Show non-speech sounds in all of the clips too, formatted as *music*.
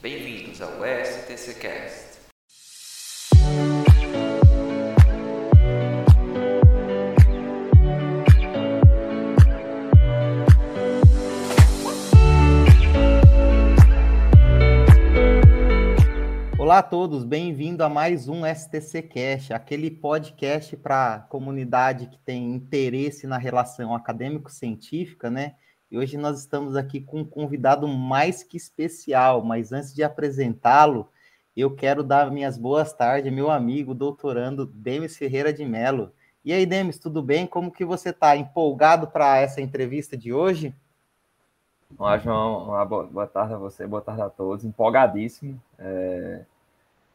Bem-vindos ao STCcast. Olá a todos, bem-vindo a mais um STC Cash, aquele podcast para comunidade que tem interesse na relação acadêmico-científica, né? E hoje nós estamos aqui com um convidado mais que especial, mas antes de apresentá-lo, eu quero dar minhas boas tardes, meu amigo doutorando Demis Ferreira de Mello. E aí, Demis, tudo bem? Como que você está? Empolgado para essa entrevista de hoje? Olá, João. Boa, boa, tarde a você, boa tarde a todos. Empolgadíssimo. É...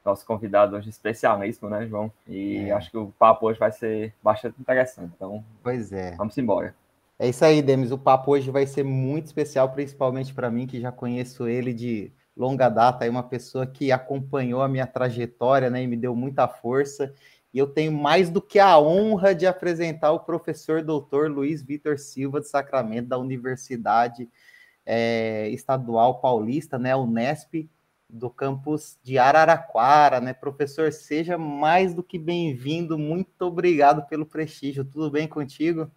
Nosso convidado hoje especialíssimo, né, João? E é. acho que o papo hoje vai ser bastante interessante. Então, pois é. Vamos embora. É isso aí, Demis. O papo hoje vai ser muito especial, principalmente para mim, que já conheço ele de longa data, é uma pessoa que acompanhou a minha trajetória, né, e me deu muita força. E eu tenho mais do que a honra de apresentar o professor doutor Luiz Vitor Silva de Sacramento, da Universidade é, Estadual Paulista, né, Unesp, do campus de Araraquara, né? Professor, seja mais do que bem-vindo. Muito obrigado pelo prestígio. Tudo bem contigo?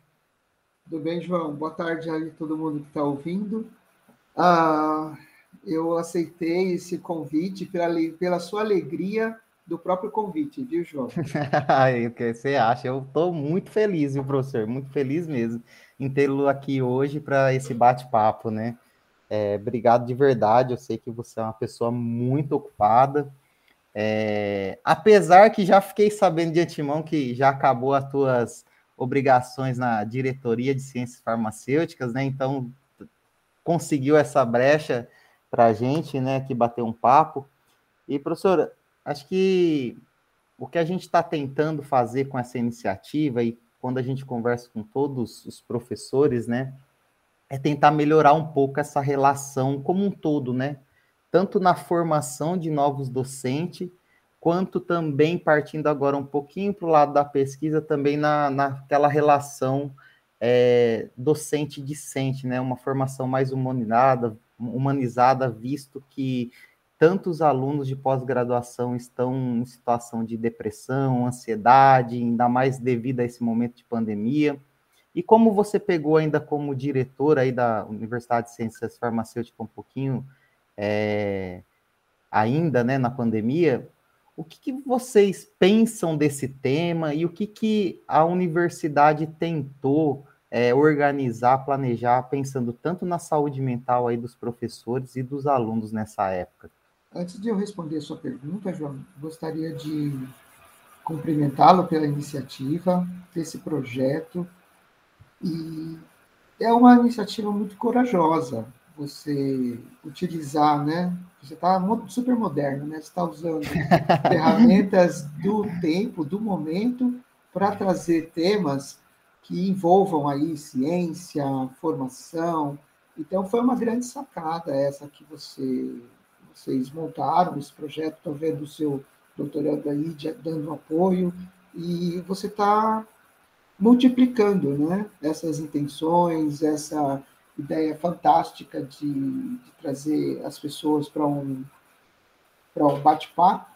Tudo bem, João? Boa tarde aí todo mundo que está ouvindo. Ah, eu aceitei esse convite pela, pela sua alegria do próprio convite, viu, João? *laughs* o que você acha? Eu estou muito feliz, viu, professor? Muito feliz mesmo em tê-lo aqui hoje para esse bate-papo, né? É, obrigado de verdade. Eu sei que você é uma pessoa muito ocupada. É, apesar que já fiquei sabendo de antemão que já acabou as tuas obrigações na diretoria de ciências farmacêuticas, né? Então conseguiu essa brecha para a gente, né? Que bater um papo. E professora, acho que o que a gente está tentando fazer com essa iniciativa e quando a gente conversa com todos os professores, né? É tentar melhorar um pouco essa relação como um todo, né? Tanto na formação de novos docentes, quanto também partindo agora um pouquinho para o lado da pesquisa, também na, naquela relação é, docente-discente, né? Uma formação mais humanizada, humanizada, visto que tantos alunos de pós-graduação estão em situação de depressão, ansiedade, ainda mais devido a esse momento de pandemia. E como você pegou ainda como diretor aí da Universidade de Ciências Farmacêuticas um pouquinho é, ainda, né, na pandemia, o que, que, vocês pensam desse tema e o que, que a universidade tentou é, organizar, planejar, pensando tanto na saúde mental aí dos professores e dos alunos nessa época? Antes de eu responder a sua pergunta, João, gostaria de cumprimentá-lo pela iniciativa desse projeto. E é uma iniciativa muito corajosa você utilizar, né, você está super moderno, né? Você está usando *laughs* ferramentas do tempo, do momento, para trazer temas que envolvam aí ciência, formação. Então, foi uma grande sacada essa que você, vocês montaram, esse projeto. Estou vendo o seu doutorando aí dando apoio, e você está multiplicando né, essas intenções, essa ideia fantástica de, de trazer as pessoas para um, para um bate-papo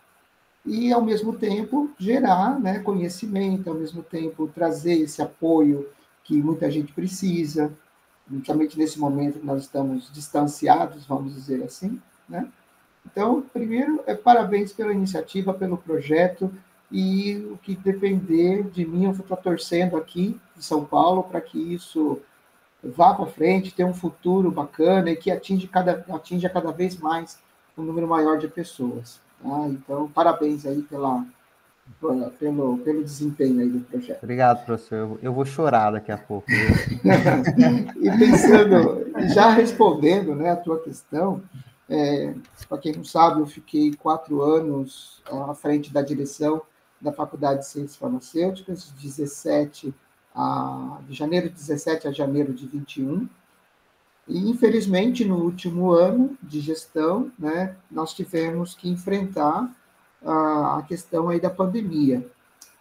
e, ao mesmo tempo, gerar né, conhecimento, ao mesmo tempo, trazer esse apoio que muita gente precisa, principalmente nesse momento que nós estamos distanciados, vamos dizer assim. Né? Então, primeiro, é parabéns pela iniciativa, pelo projeto, e o que depender de mim, eu vou estar torcendo aqui em São Paulo para que isso vá para frente, tenha um futuro bacana e que atinge cada, atinja cada vez mais um número maior de pessoas. Tá? Então, parabéns aí pela, pela, pelo, pelo desempenho aí do projeto. Obrigado, professor. Eu vou chorar daqui a pouco. *laughs* e pensando, já respondendo né, a tua questão, é, para quem não sabe, eu fiquei quatro anos à frente da direção da Faculdade de Ciências Farmacêuticas, 17 a, de janeiro de 17 a janeiro de 21. E, infelizmente, no último ano de gestão, né, nós tivemos que enfrentar a, a questão aí da pandemia,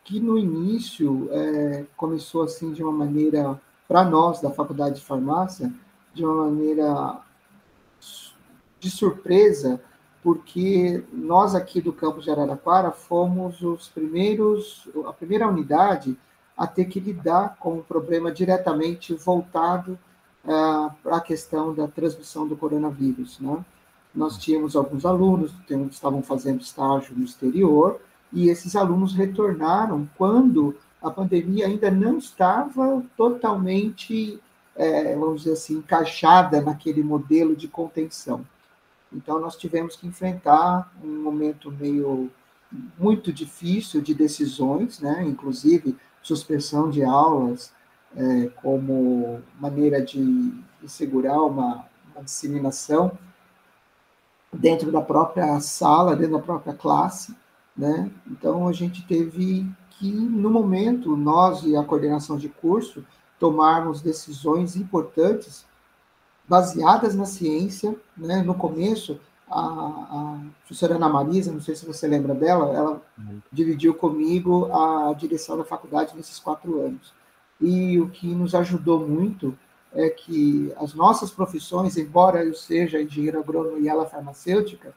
que no início é, começou assim de uma maneira, para nós da Faculdade de Farmácia, de uma maneira de surpresa, porque nós aqui do campus de Araraquara fomos os primeiros, a primeira unidade a ter que lidar com o problema diretamente voltado uh, para a questão da transmissão do coronavírus. Né? Nós tínhamos alguns alunos que estavam fazendo estágio no exterior, e esses alunos retornaram quando a pandemia ainda não estava totalmente, é, vamos dizer assim, encaixada naquele modelo de contenção. Então, nós tivemos que enfrentar um momento meio muito difícil de decisões, né? inclusive suspensão de aulas é, como maneira de, segurar uma, uma disseminação dentro da própria sala, dentro da própria classe, né? Então a gente teve que, no momento, nós e a coordenação de curso tomarmos decisões importantes baseadas na ciência, né? No começo, a, a professora Ana Marisa, não sei se você lembra dela, ela uhum. dividiu comigo a direção da faculdade nesses quatro anos. E o que nos ajudou muito é que as nossas profissões, embora eu seja engenheiro agrônomo e ela farmacêutica,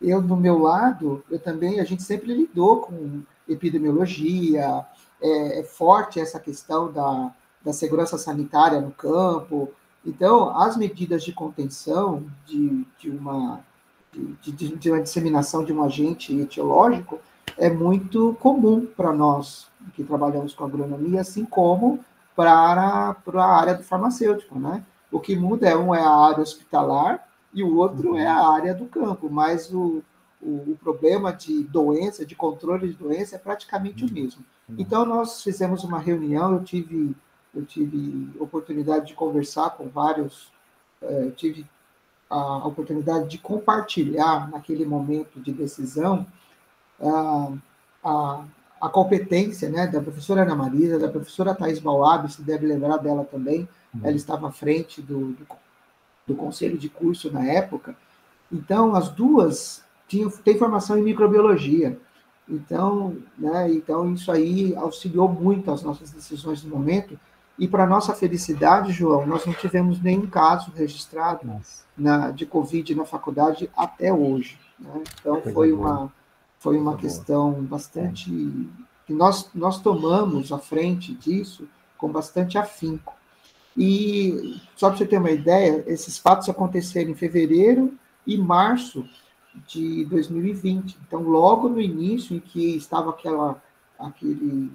eu, do meu lado, eu também, a gente sempre lidou com epidemiologia, é, é forte essa questão da, da segurança sanitária no campo. Então, as medidas de contenção de, de, uma, de, de, de uma disseminação de um agente etiológico é muito comum para nós que trabalhamos com agronomia, assim como para, para a área do farmacêutico, né? O que muda é um é a área hospitalar e o outro é a área do campo, mas o, o, o problema de doença, de controle de doença é praticamente o mesmo. Então nós fizemos uma reunião, eu tive eu tive oportunidade de conversar com vários, é, tive a oportunidade de compartilhar naquele momento de decisão a, a, a competência né, da professora Ana Marisa, da professora Thais Bauab, se deve lembrar dela também, uhum. ela estava à frente do, do, do, conselho de curso na época. Então, as duas tinham, têm formação em microbiologia. Então, né, então, isso aí auxiliou muito as nossas decisões no momento. E, para nossa felicidade, João, nós não tivemos nenhum caso registrado na, de Covid na faculdade até hoje. Né? Então, foi uma foi uma questão bastante que nós nós tomamos à frente disso com bastante afinco. E só para você ter uma ideia, esses fatos aconteceram em fevereiro e março de 2020. Então, logo no início em que estava aquela aquele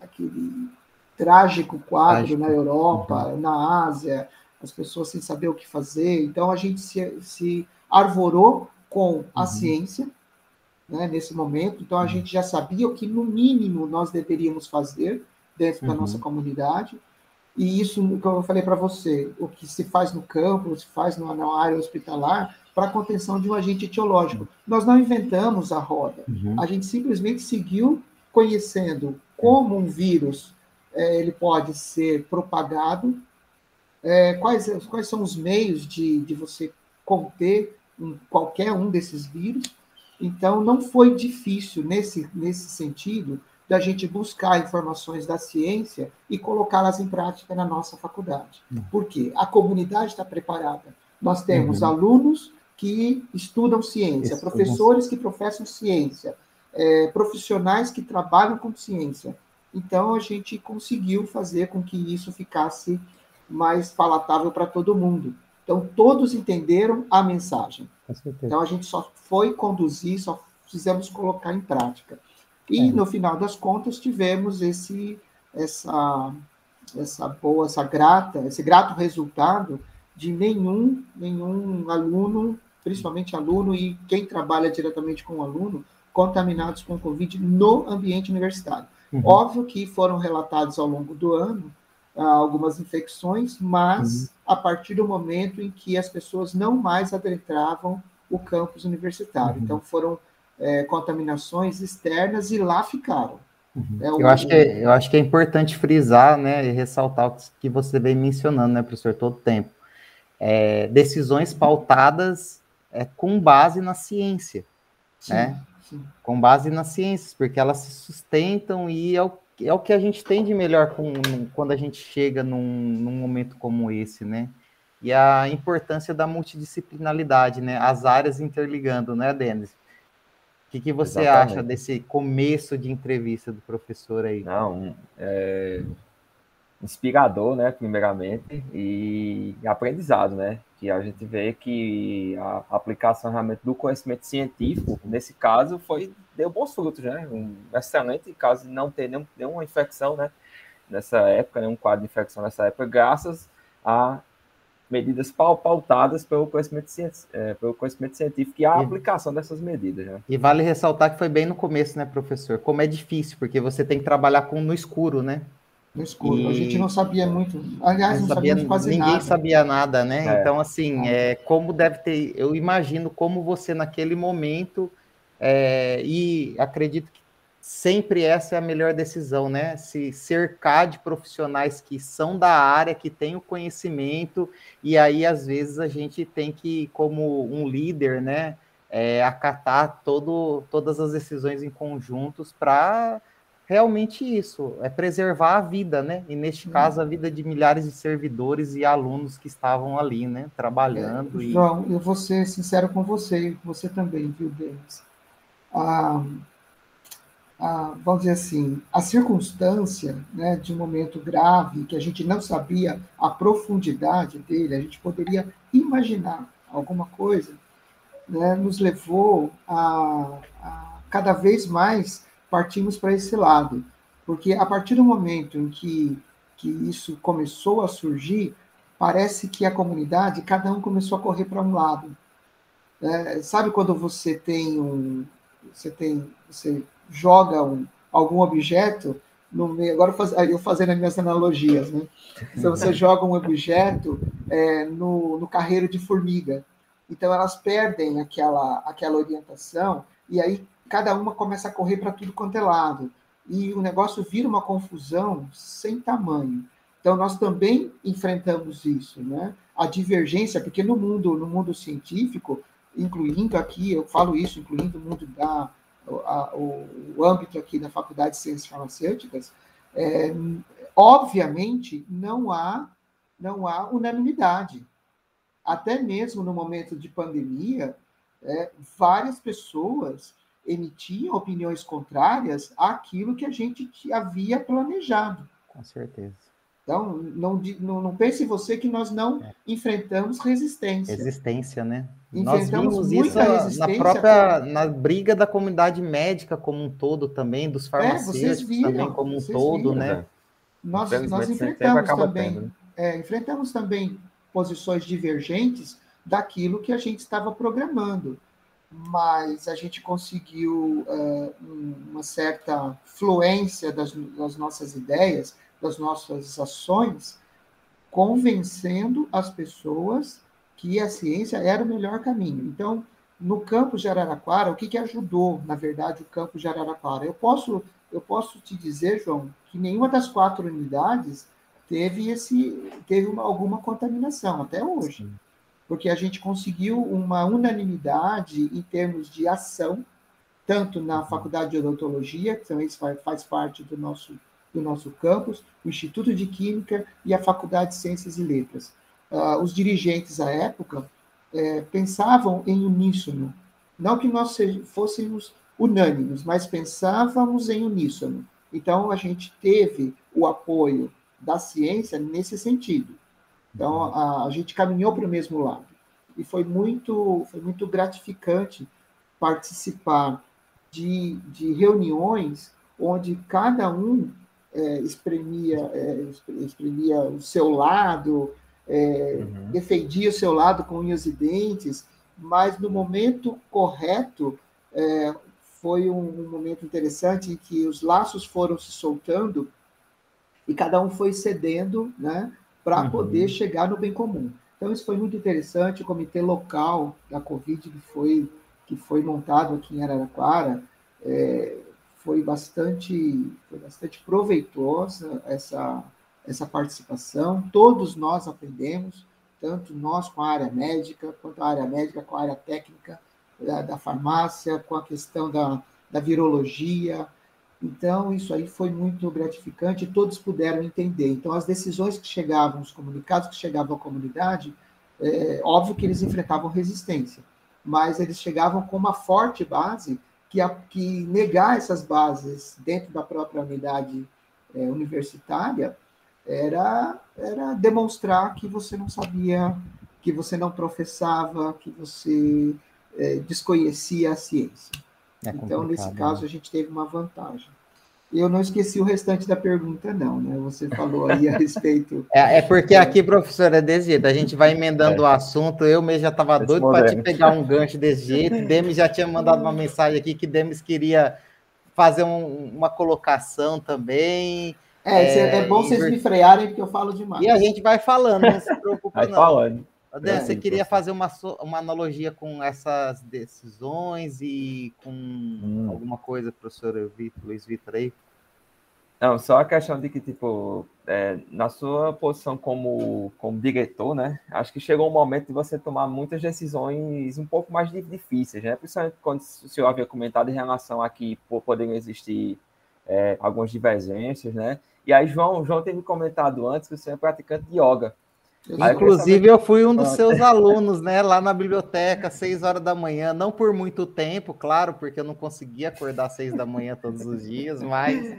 aquele trágico quadro trágico. na Europa, uhum. na Ásia, as pessoas sem saber o que fazer. Então, a gente se, se arvorou com a uhum. ciência, né, nesse momento. Então, a uhum. gente já sabia o que, no mínimo, nós deveríamos fazer dentro uhum. da nossa comunidade. E isso, como eu falei para você, o que se faz no campo, se faz na, na área hospitalar, para a contenção de um agente etiológico. Uhum. Nós não inventamos a roda, uhum. a gente simplesmente seguiu conhecendo como um vírus é, ele pode ser propagado, é, quais, quais são os meios de, de você conter um, qualquer um desses vírus, então, não foi difícil, nesse, nesse sentido, da gente buscar informações da ciência e colocá-las em prática na nossa faculdade. Hum. Por quê? A comunidade está preparada. Nós temos uhum. alunos que estudam ciência, professores que professam ciência, é, profissionais que trabalham com ciência. Então, a gente conseguiu fazer com que isso ficasse mais palatável para todo mundo. Então, todos entenderam a mensagem. Então, a gente só foi conduzir, só fizemos colocar em prática. E, é. no final das contas, tivemos esse, essa, essa boa, essa grata, esse grato resultado de nenhum, nenhum aluno, principalmente aluno e quem trabalha diretamente com o aluno, contaminados com Covid no ambiente universitário. Uhum. Óbvio que foram relatados ao longo do ano algumas infecções, mas uhum. a partir do momento em que as pessoas não mais adentravam o campus universitário. Uhum. Então, foram é, contaminações externas e lá ficaram. Uhum. É, o, eu, acho que, é, eu acho que é importante frisar né, e ressaltar o que você vem mencionando, né, professor, todo tempo. É, decisões pautadas é, com base na ciência, sim, né? Sim. Com base nas ciências, porque elas se sustentam e é o é o que a gente tem de melhor com, quando a gente chega num, num momento como esse, né? e a importância da multidisciplinaridade, né? As áreas interligando, né, Denis? O que, que você Exatamente. acha desse começo de entrevista do professor aí? Não, é inspirador, né, primeiramente, e aprendizado, né, que a gente vê que a aplicação realmente do conhecimento científico, nesse caso, foi deu bons frutos, né, um excelente caso de não ter nenhum, nenhuma infecção, né, nessa época, nenhum quadro de infecção nessa época, graças a medidas pautadas pelo conhecimento, é, pelo conhecimento científico e a e, aplicação dessas medidas. Né? E vale ressaltar que foi bem no começo, né, professor? Como é difícil, porque você tem que trabalhar com no escuro, né? No escuro. E... A gente não sabia muito. Aliás, não, não sabia quase ninguém nada. Ninguém sabia nada, né? É. Então, assim, é, como deve ter. Eu imagino como você, naquele momento, é, e acredito que sempre essa é a melhor decisão, né? Se cercar de profissionais que são da área, que têm o conhecimento, e aí às vezes a gente tem que, como um líder, né, é, acatar todo, todas as decisões em conjuntos para realmente isso, é preservar a vida, né? E neste caso a vida de milhares de servidores e alunos que estavam ali, né, trabalhando. É, João, e... eu vou ser sincero com você, você também, viu, Denis? Ah, a, vamos dizer assim, a circunstância né, de um momento grave, que a gente não sabia a profundidade dele, a gente poderia imaginar alguma coisa, né, nos levou a, a cada vez mais partirmos para esse lado. Porque a partir do momento em que, que isso começou a surgir, parece que a comunidade, cada um começou a correr para um lado. É, sabe quando você tem um. Você tem. Você joga um, algum objeto no meio. Agora faz, eu fazendo as minhas analogias, né? Então você *laughs* joga um objeto é, no, no carreiro de formiga. Então elas perdem aquela, aquela orientação e aí cada uma começa a correr para tudo quanto é lado. E o negócio vira uma confusão sem tamanho. Então nós também enfrentamos isso, né? A divergência, porque no mundo, no mundo científico, incluindo aqui, eu falo isso, incluindo o mundo da a, o, o, âmbito aqui da Faculdade de Ciências Farmacêuticas, é, obviamente não há, não há unanimidade. Até mesmo no momento de pandemia, é, várias pessoas emitiam opiniões contrárias àquilo que a gente havia planejado. Com certeza. Então, não, não, não pense você que nós não é. enfrentamos resistência. Resistência, né? Nós vimos isso na própria na briga da comunidade médica como um todo também, dos é, farmacêuticos é, viram, também como um todo, viram. né? Nós, nós enfrentamos também, tendo, né? é, enfrentamos também posições divergentes daquilo que a gente estava programando, mas a gente conseguiu é, uma certa fluência das, das nossas ideias, das nossas ações, convencendo as pessoas que a ciência era o melhor caminho. Então, no campus de Araraquara, o que, que ajudou, na verdade, o campus de Araraquara? Eu posso, eu posso te dizer, João, que nenhuma das quatro unidades teve, esse, teve uma, alguma contaminação, até hoje. Porque a gente conseguiu uma unanimidade em termos de ação, tanto na uhum. Faculdade de Odontologia, que também faz, faz parte do nosso, do nosso campus, o Instituto de Química e a Faculdade de Ciências e Letras uh, os dirigentes à época é, pensavam em uníssono. Não que nós fôssemos unânimes, mas pensávamos em uníssono. Então, a gente teve o apoio da ciência nesse sentido. Então, a, a gente caminhou para o mesmo lado. E foi muito, foi muito gratificante participar de, de reuniões onde cada um é, exprimia, é, exprimia o seu lado, é, uhum. defendia o seu lado com unhas e dentes, mas no momento correto é, foi um, um, momento interessante em que os laços foram se soltando e cada um foi cedendo né, para uhum. poder chegar no bem comum. Então, isso foi muito interessante. O comitê local da Covid que foi, que foi montado aqui em Araraquara é, foi, bastante, foi bastante proveitosa essa, essa participação. Todos nós aprendemos, tanto nós com a área médica, quanto a área médica com a área técnica da, da farmácia, com a questão da, da virologia. Então, isso aí foi muito gratificante todos puderam entender. Então, as decisões que chegavam, os comunicados que chegavam à comunidade, É, óbvio que eles enfrentavam resistência, mas eles chegavam com uma forte base que, a, que negar essas bases dentro da própria unidade é, universitária era, era demonstrar que você não sabia, que você não professava, que você é, desconhecia a ciência. É então, nesse né? caso, né? a gente teve uma vantagem. Eu não esqueci o restante da pergunta, não, né? Você falou aí a *laughs* respeito. É, é porque aqui, professora, é desse jeito, a gente vai emendando é. o assunto. Eu mesmo já estava doido para te pegar um gancho desse jeito. *laughs* Demis já tinha mandado uma mensagem aqui que Demis queria fazer um, uma colocação também. É, é, é bom vocês me frearem, porque eu falo demais. E a gente vai falando, não se preocupa, vai não. Falando. Dan, você queria fazer uma, uma analogia com essas decisões e com hum. alguma coisa, professor Vitor, Luiz Vitor aí? Não, só a questão de que, tipo, é, na sua posição como, como diretor, né? Acho que chegou um momento de você tomar muitas decisões um pouco mais difíceis, né? Principalmente quando o senhor havia comentado em relação a que poderiam existir é, algumas divergências, né? E aí, João, João tem me comentado antes que o senhor é praticante de yoga. Inclusive, eu fui um dos seus alunos, né, lá na biblioteca, seis horas da manhã, não por muito tempo, claro, porque eu não conseguia acordar às seis da manhã todos os dias, mas.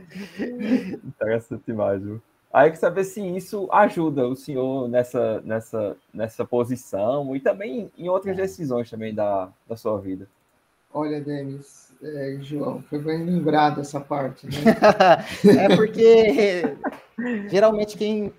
Interessante demais, viu? Aí eu quero saber se isso ajuda o senhor nessa, nessa, nessa posição e também em outras decisões também da, da sua vida. Olha, Denis, é, João, foi bem lembrado essa parte, né? *laughs* é porque geralmente quem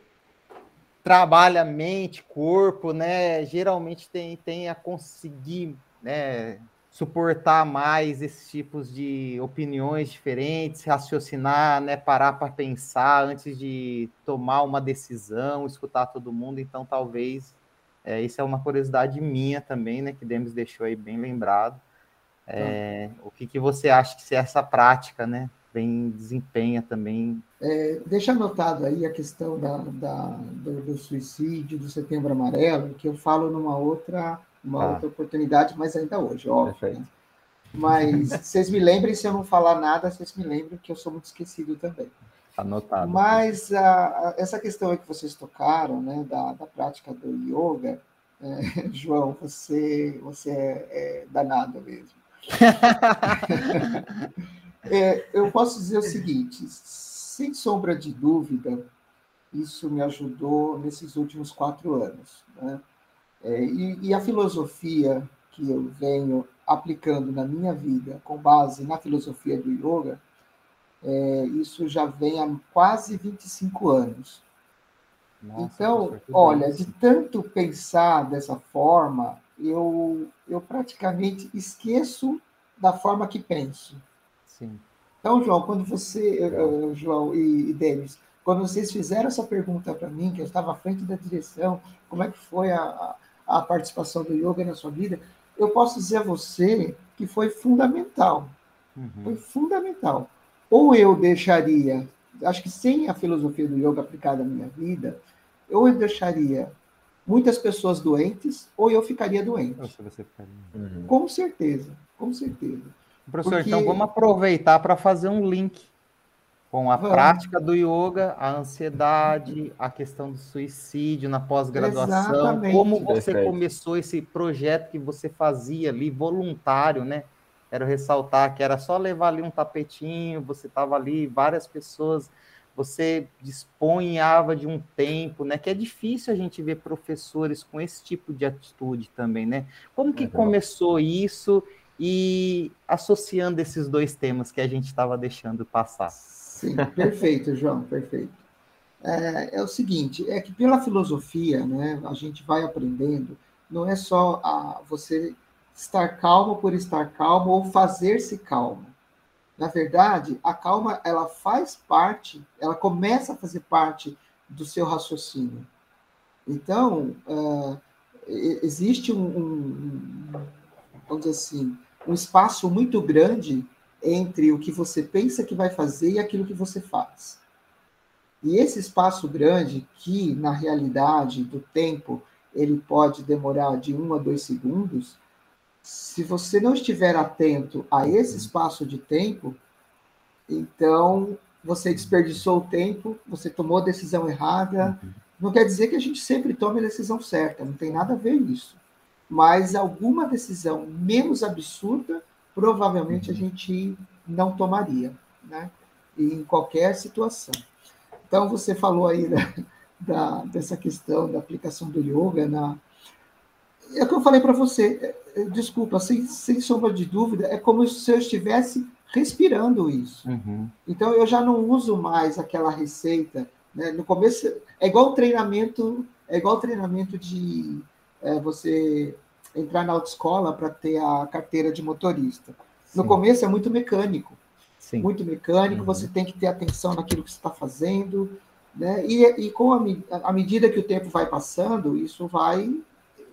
trabalha mente, corpo, né? Geralmente tem, tem a conseguir né, suportar mais esses tipos de opiniões diferentes, raciocinar, né? Parar para pensar antes de tomar uma decisão, escutar todo mundo. Então, talvez é, isso é uma curiosidade minha também, né? Que Demis deixou aí bem lembrado. É, o que, que você acha que se essa prática, né? Bem desempenha também. É, deixa anotado aí a questão da, da do, do, suicídio, do setembro amarelo, que eu falo numa outra, uma ah. outra oportunidade, mas ainda hoje, óbvio. Né? Mas *laughs* vocês me lembrem, se eu não falar nada, vocês me lembrem que eu sou muito esquecido também. Anotado. Mas a, a, essa questão aí que vocês tocaram, né, da, da prática do yoga, é, *laughs* João, você, você é, é danado mesmo. *laughs* É, eu posso dizer o seguinte: sem sombra de dúvida, isso me ajudou nesses últimos quatro anos. Né? É, e, e, a filosofia que eu venho aplicando na minha vida, com base na filosofia do yoga, é, isso já vem há quase 25 anos. Nossa, então, olha, de tanto pensar dessa forma, eu, eu praticamente esqueço da forma que penso. Sim. Então, João, quando você, João e, e Denis, quando vocês fizeram essa pergunta para mim, que eu estava à frente da direção, como é que foi a, a participação do yoga na sua vida, eu posso dizer a você que foi fundamental. Uhum. Foi fundamental. Ou eu deixaria, acho que sem a filosofia do yoga aplicada à minha vida, ou eu deixaria muitas pessoas doentes, ou eu ficaria doente. Você ficaria... Uhum. Com certeza, com certeza. Professor, Porque... então vamos aproveitar para fazer um link com a vamos. prática do yoga, a ansiedade, a questão do suicídio na pós-graduação, como você Perfeito. começou esse projeto que você fazia ali voluntário, né? Quero ressaltar que era só levar ali um tapetinho, você estava ali, várias pessoas, você disponhava de um tempo, né? Que é difícil a gente ver professores com esse tipo de atitude também, né? Como que começou isso e associando esses dois temas que a gente estava deixando passar. Sim, perfeito, João, perfeito. É, é, o seguinte, é que pela filosofia, né, a gente vai aprendendo, não é só a, você estar calmo por estar calmo ou fazer-se calmo. Na verdade, a calma, ela faz parte, ela começa a fazer parte do seu raciocínio. Então, uh, existe um, um, vamos dizer assim, um espaço muito grande entre o que você pensa que vai fazer e aquilo que você faz. E esse espaço grande, que na realidade do tempo ele pode demorar de um a dois segundos, se você não estiver atento a esse espaço de tempo, então você desperdiçou o tempo, você tomou a decisão errada, Não quer dizer que a gente sempre tome a decisão certa, não tem nada a ver isso. Mas alguma decisão menos absurda, provavelmente a uhum. gente não tomaria, né? Em qualquer situação. Então, você falou aí da, da, dessa questão da aplicação do yoga na. É o que eu falei para você, é, é, desculpa, sem, sem sombra de dúvida, é como se eu estivesse respirando isso. Uhum. Então, eu já não uso mais aquela receita. Né? No começo, é igual treinamento, é igual treinamento de é, você entrar na autoescola para ter a carteira de motorista. No Sim. começo é muito mecânico. Sim. Muito mecânico, uhum. você tem que ter atenção naquilo que você está fazendo, né? E, e com a, a medida que o tempo vai passando, isso vai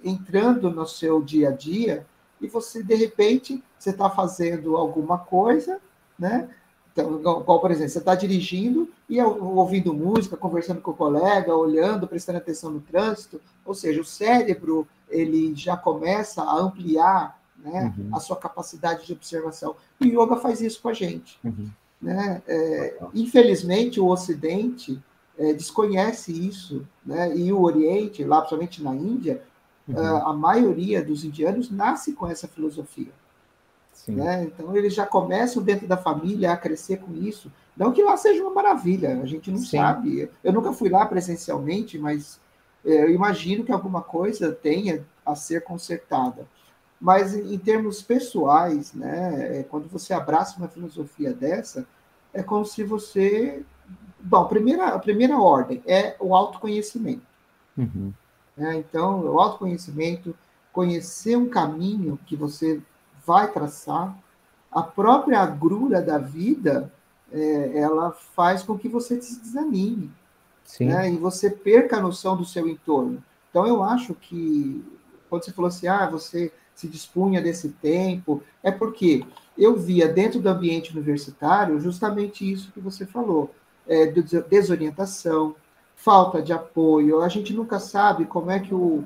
entrando no seu dia a dia e você, de repente, você está fazendo alguma coisa, né? Então, igual, por exemplo, você está dirigindo e ouvindo música, conversando com o colega, olhando, prestando atenção no trânsito, ou seja, o cérebro ele já começa a ampliar né, uhum. a sua capacidade de observação. E o yoga faz isso com a gente. Uhum. Né? É, infelizmente, o Ocidente é, desconhece isso, né? e o Oriente, lá principalmente na Índia, uhum. a, a maioria dos indianos nasce com essa filosofia. Né? Então, eles já começam dentro da família a crescer com isso. Não que lá seja uma maravilha, a gente não Sim. sabe. Eu nunca fui lá presencialmente, mas é, eu imagino que alguma coisa tenha a ser consertada. Mas em termos pessoais, né, é, quando você abraça uma filosofia dessa, é como se você. Bom, primeira, a primeira ordem é o autoconhecimento. Uhum. É, então, o autoconhecimento, conhecer um caminho que você vai traçar, a própria agrura da vida, é, ela faz com que você se desanime. Né, e você perca a noção do seu entorno. Então, eu acho que, quando você falou assim, ah, você se dispunha desse tempo, é porque eu via dentro do ambiente universitário justamente isso que você falou, é, desorientação, falta de apoio, a gente nunca sabe como é que o,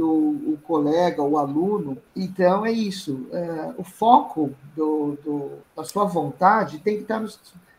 o, o colega, o aluno, então é isso, é, o foco do, do, da sua vontade tem que estar no,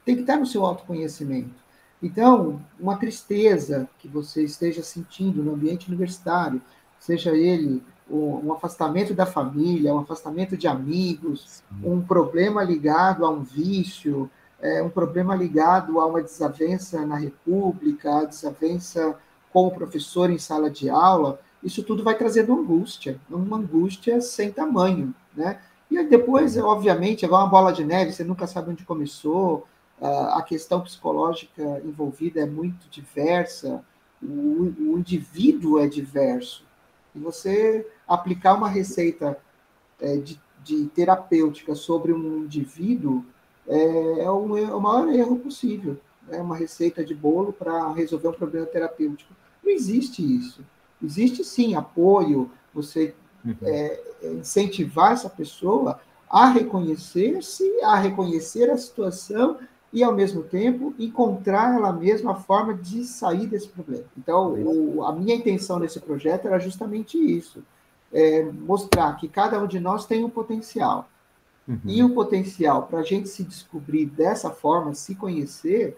tem que estar no seu autoconhecimento. Então, uma tristeza que você esteja sentindo no ambiente universitário, seja ele um afastamento da família, um afastamento de amigos, um problema ligado a um vício, é, um problema ligado a uma desavença na República, a desavença com o professor em sala de aula, isso tudo vai trazendo angústia, uma angústia sem tamanho, né? E depois, obviamente, é uma bola de neve, você nunca sabe onde começou, a questão psicológica envolvida é muito diversa, o, o indivíduo é diverso, e você aplicar uma receita é, de, de, terapêutica sobre um indivíduo é, é, um, é o maior erro possível. É uma receita de bolo para resolver um problema terapêutico. Não existe isso. Existe sim apoio, você uhum. é, incentivar essa pessoa a reconhecer-se, a reconhecer a situação e, ao mesmo tempo, encontrar ela mesma a forma de sair desse problema. Então, o, a minha intenção nesse projeto era justamente isso: é mostrar que cada um de nós tem um potencial. Uhum. E o potencial, para a gente se descobrir dessa forma, se conhecer,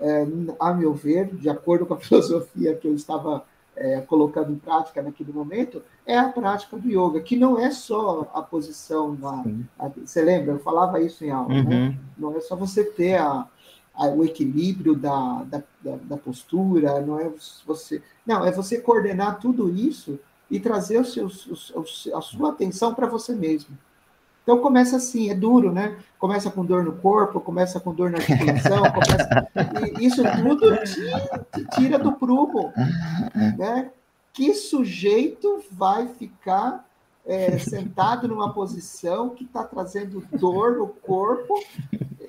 é, a meu ver, de acordo com a *laughs* filosofia que eu estava é, colocando em prática naquele momento, é a prática do yoga, que não é só a posição. Na, a, você lembra? Eu falava isso em aula, né? uhum. né? Não é só você ter a, a, o equilíbrio da, da, da, da, postura, não é você. Não, é você coordenar tudo isso e trazer os seus, os, a sua atenção para você mesmo. Então começa assim, é duro, né? Começa com dor no corpo, começa com dor na articulação, *laughs* começa... e isso tudo te, te tira do prumo, *laughs* né? Que sujeito vai ficar é, sentado numa posição que está trazendo dor no corpo?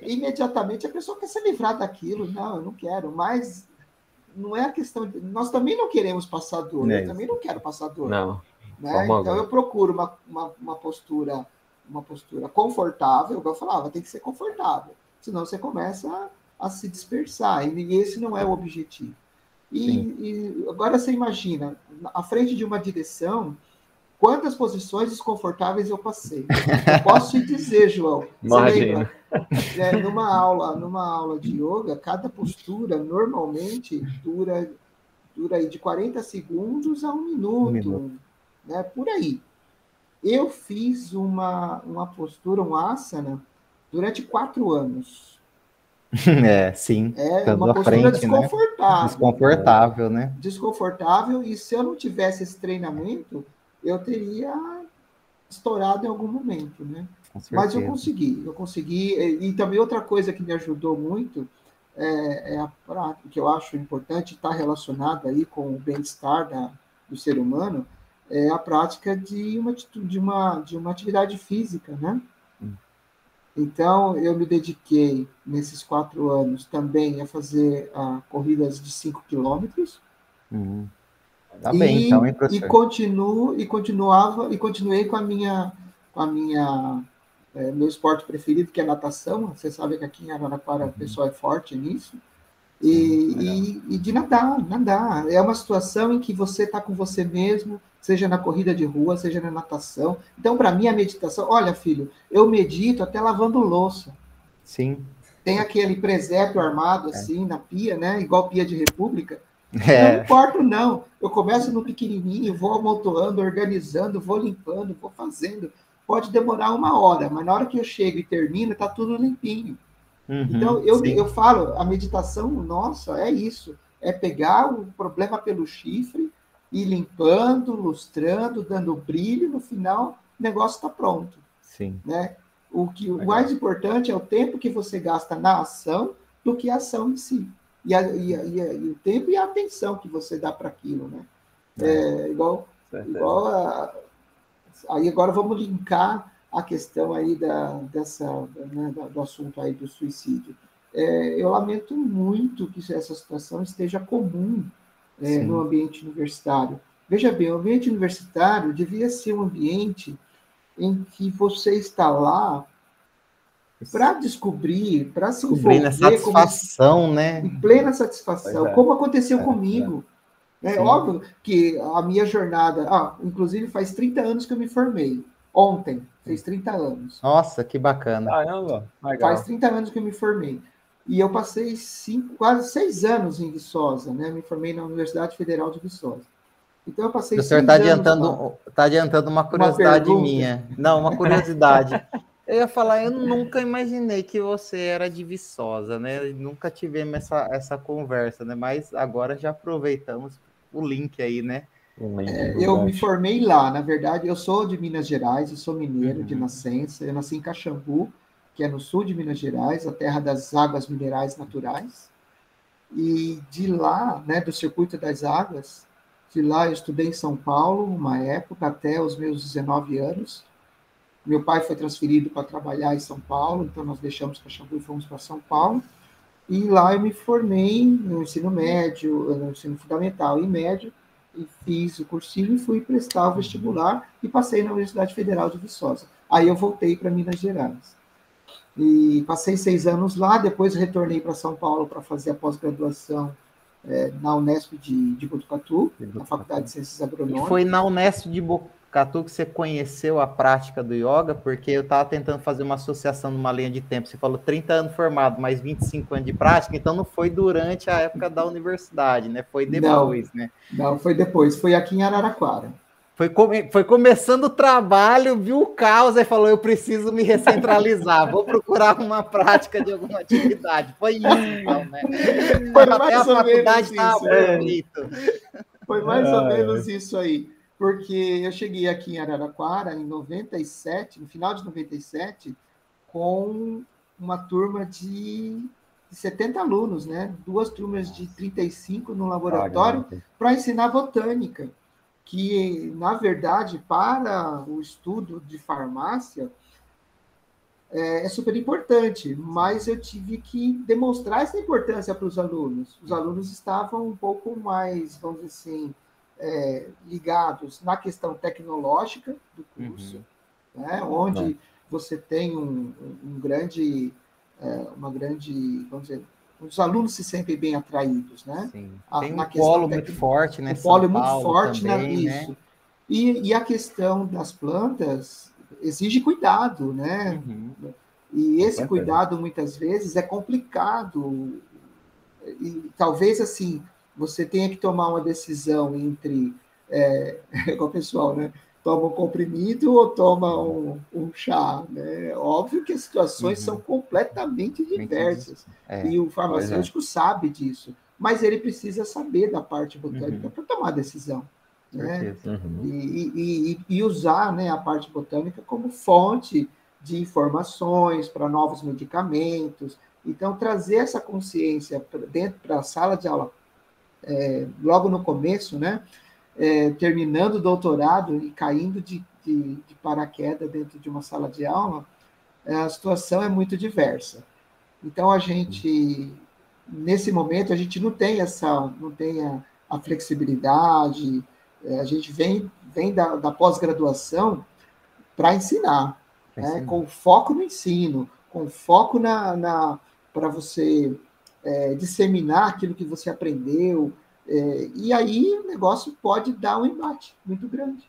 Imediatamente a pessoa quer se livrar daquilo. Não, eu não quero. Mas não é a questão. De... Nós também não queremos passar dor. É eu também não quero passar dor. Não. Né? Então eu procuro uma, uma, uma postura uma postura confortável, eu falava, tem que ser confortável, senão você começa a, a se dispersar, e esse não é o objetivo. E, e, agora você imagina, à frente de uma direção, quantas posições desconfortáveis eu passei. Eu posso te dizer, João. Imagina. É, numa aula, numa aula de yoga, cada postura normalmente dura dura aí de 40 segundos a um minuto, um minuto. Né, por aí. Eu fiz uma, uma postura, um asana, durante quatro anos. *laughs* É, sim. É uma postura frente, né? desconfortável. Né? Desconfortável, né? Desconfortável, e se eu não tivesse esse treinamento, eu teria estourado em algum momento, né? Mas eu consegui, eu consegui. E, e, também outra coisa que me ajudou muito é, é a prática, que eu acho importante, está relacionada aí com o bem-estar do ser humano, é a prática de uma, de uma, de uma atividade física, né? Hum. Então, eu me dediquei, nesses quatro anos, também a fazer a corridas de 5 quilômetros. Uhum. Tá bem, então, hein, professor? E continuo, e continuava, e continuei com a minha, com a minha, é, meu esporte preferido, que é natação. Você sabe que aqui em Araraquara uhum. o pessoal é forte nisso. E, e, e, de nadar, nadar. É uma situação em que você está com você mesmo, seja na corrida de rua, seja na natação. Então, para mim, a meditação, olha, filho, eu medito até lavando louça. Sim. Tem aquele presépio armado é. assim é. na pia, né? Igual pia de república. É. Não importa, não. Eu começo no pequenininho, vou amontoando, organizando, vou limpando, vou fazendo. Pode demorar uma hora, mas na hora que eu chego e termino, está tudo limpinho. Uhum, então, eu, eu falo, a meditação nossa é isso: é pegar o problema pelo chifre, ir limpando, lustrando, dando brilho, no final o negócio está pronto. Sim. Né? O, que, o mais importante é o tempo que você gasta na ação do que a ação em si. E, a, e, a, e, a, e o tempo e a atenção que você dá para aquilo. Né? É, é igual, igual a, aí agora vamos linkar a questão aí da, dessa, né, do assunto aí do suicídio. É, eu lamento muito que essa situação esteja comum é, no ambiente universitário. Veja bem, o ambiente universitário devia ser um ambiente em que você está lá para descobrir, para se envolver. Plena satisfação, como, né? Em plena satisfação, é. como aconteceu é, comigo. É, é óbvio que a minha jornada, ah, inclusive faz 30 anos que eu me formei. Ontem, fez 30 anos. Nossa, que bacana. Caramba, legal. Faz 30 anos que eu me formei. E eu passei cinco, quase seis anos em Viçosa, né? Me formei na Universidade Federal de Viçosa. Então eu passei. O senhor está adiantando, tá adiantando uma curiosidade uma minha. Não, uma curiosidade. *laughs* eu ia falar, eu nunca imaginei que você era de Viçosa, né? Nunca tivemos essa, essa conversa, né? Mas agora já aproveitamos o link aí, né? É, eu me formei lá, na verdade, eu sou de Minas Gerais, eu sou mineiro uhum. de nascença, eu nasci em Caxambu, que é no sul de Minas Gerais, a terra das águas minerais naturais. E de lá, né, do circuito das águas, de lá eu estudei em São Paulo, uma época, até os meus 19 anos. Meu pai foi transferido para trabalhar em São Paulo, então nós deixamos Caxambu e fomos para São Paulo. E lá eu me formei no ensino médio, no ensino fundamental e médio, e fiz o cursinho e fui prestar o vestibular e passei na Universidade Federal de Viçosa. Aí eu voltei para Minas Gerais. E passei seis anos lá, depois retornei para São Paulo para fazer a pós-graduação é, na Unesp de, de Botucatu, na Faculdade de Ciências Agronômicas. E foi na Unesp de Botucatu Catu, que você conheceu a prática do yoga, porque eu estava tentando fazer uma associação numa linha de tempo. Você falou 30 anos formado, mais 25 anos de prática, então não foi durante a época da universidade, né? Foi depois, não, né? Não, foi depois, foi aqui em Araraquara. Foi, come, foi começando o trabalho, viu o caos e falou: eu preciso me recentralizar, vou procurar uma prática de alguma atividade. Foi isso, então, né? Foi Até mais a ou menos isso. É. Foi mais ou menos isso aí porque eu cheguei aqui em Araraquara em 97, no final de 97, com uma turma de 70 alunos, né? Duas turmas de 35 no laboratório para ensinar botânica, que na verdade para o estudo de farmácia é, é super importante, mas eu tive que demonstrar essa importância para os alunos. Os alunos estavam um pouco mais, vamos dizer assim, é, ligados na questão tecnológica do curso, uhum. né, onde você tem um, um grande, é, uma grande, vamos dizer, os alunos se sentem bem atraídos, né? Sim. Tem um polo muito forte, né? Um polo muito forte também, na, isso. Né? E, e, a questão das plantas exige cuidado, né? Uhum. E esse cuidado, muitas vezes, é complicado. E talvez, assim, você tenha que tomar uma decisão entre, *laughs* é, igual o pessoal, né? Toma um comprimido ou toma um, um chá, né? Óbvio que as situações uhum. são completamente diversas. É, e o farmacêutico é. sabe disso, mas ele precisa saber da parte botânica uhum. para tomar a decisão. Né? Uhum. E, e, e, usar né, a parte botânica como fonte de informações para novos medicamentos. Então, trazer essa consciência dentro para a sala de aula, é, logo no começo, né, é, terminando o doutorado e caindo de, de, de, paraquedas dentro de uma sala de aula, é, a situação é muito diversa. Então, a gente, nesse momento, a gente não tem essa, não tem a, a flexibilidade, é, a gente vem, vem da, da pós-graduação para ensinar, né? com foco no ensino, com foco na, na para você é, disseminar aquilo que você aprendeu. É, e aí o negócio pode dar um embate muito grande.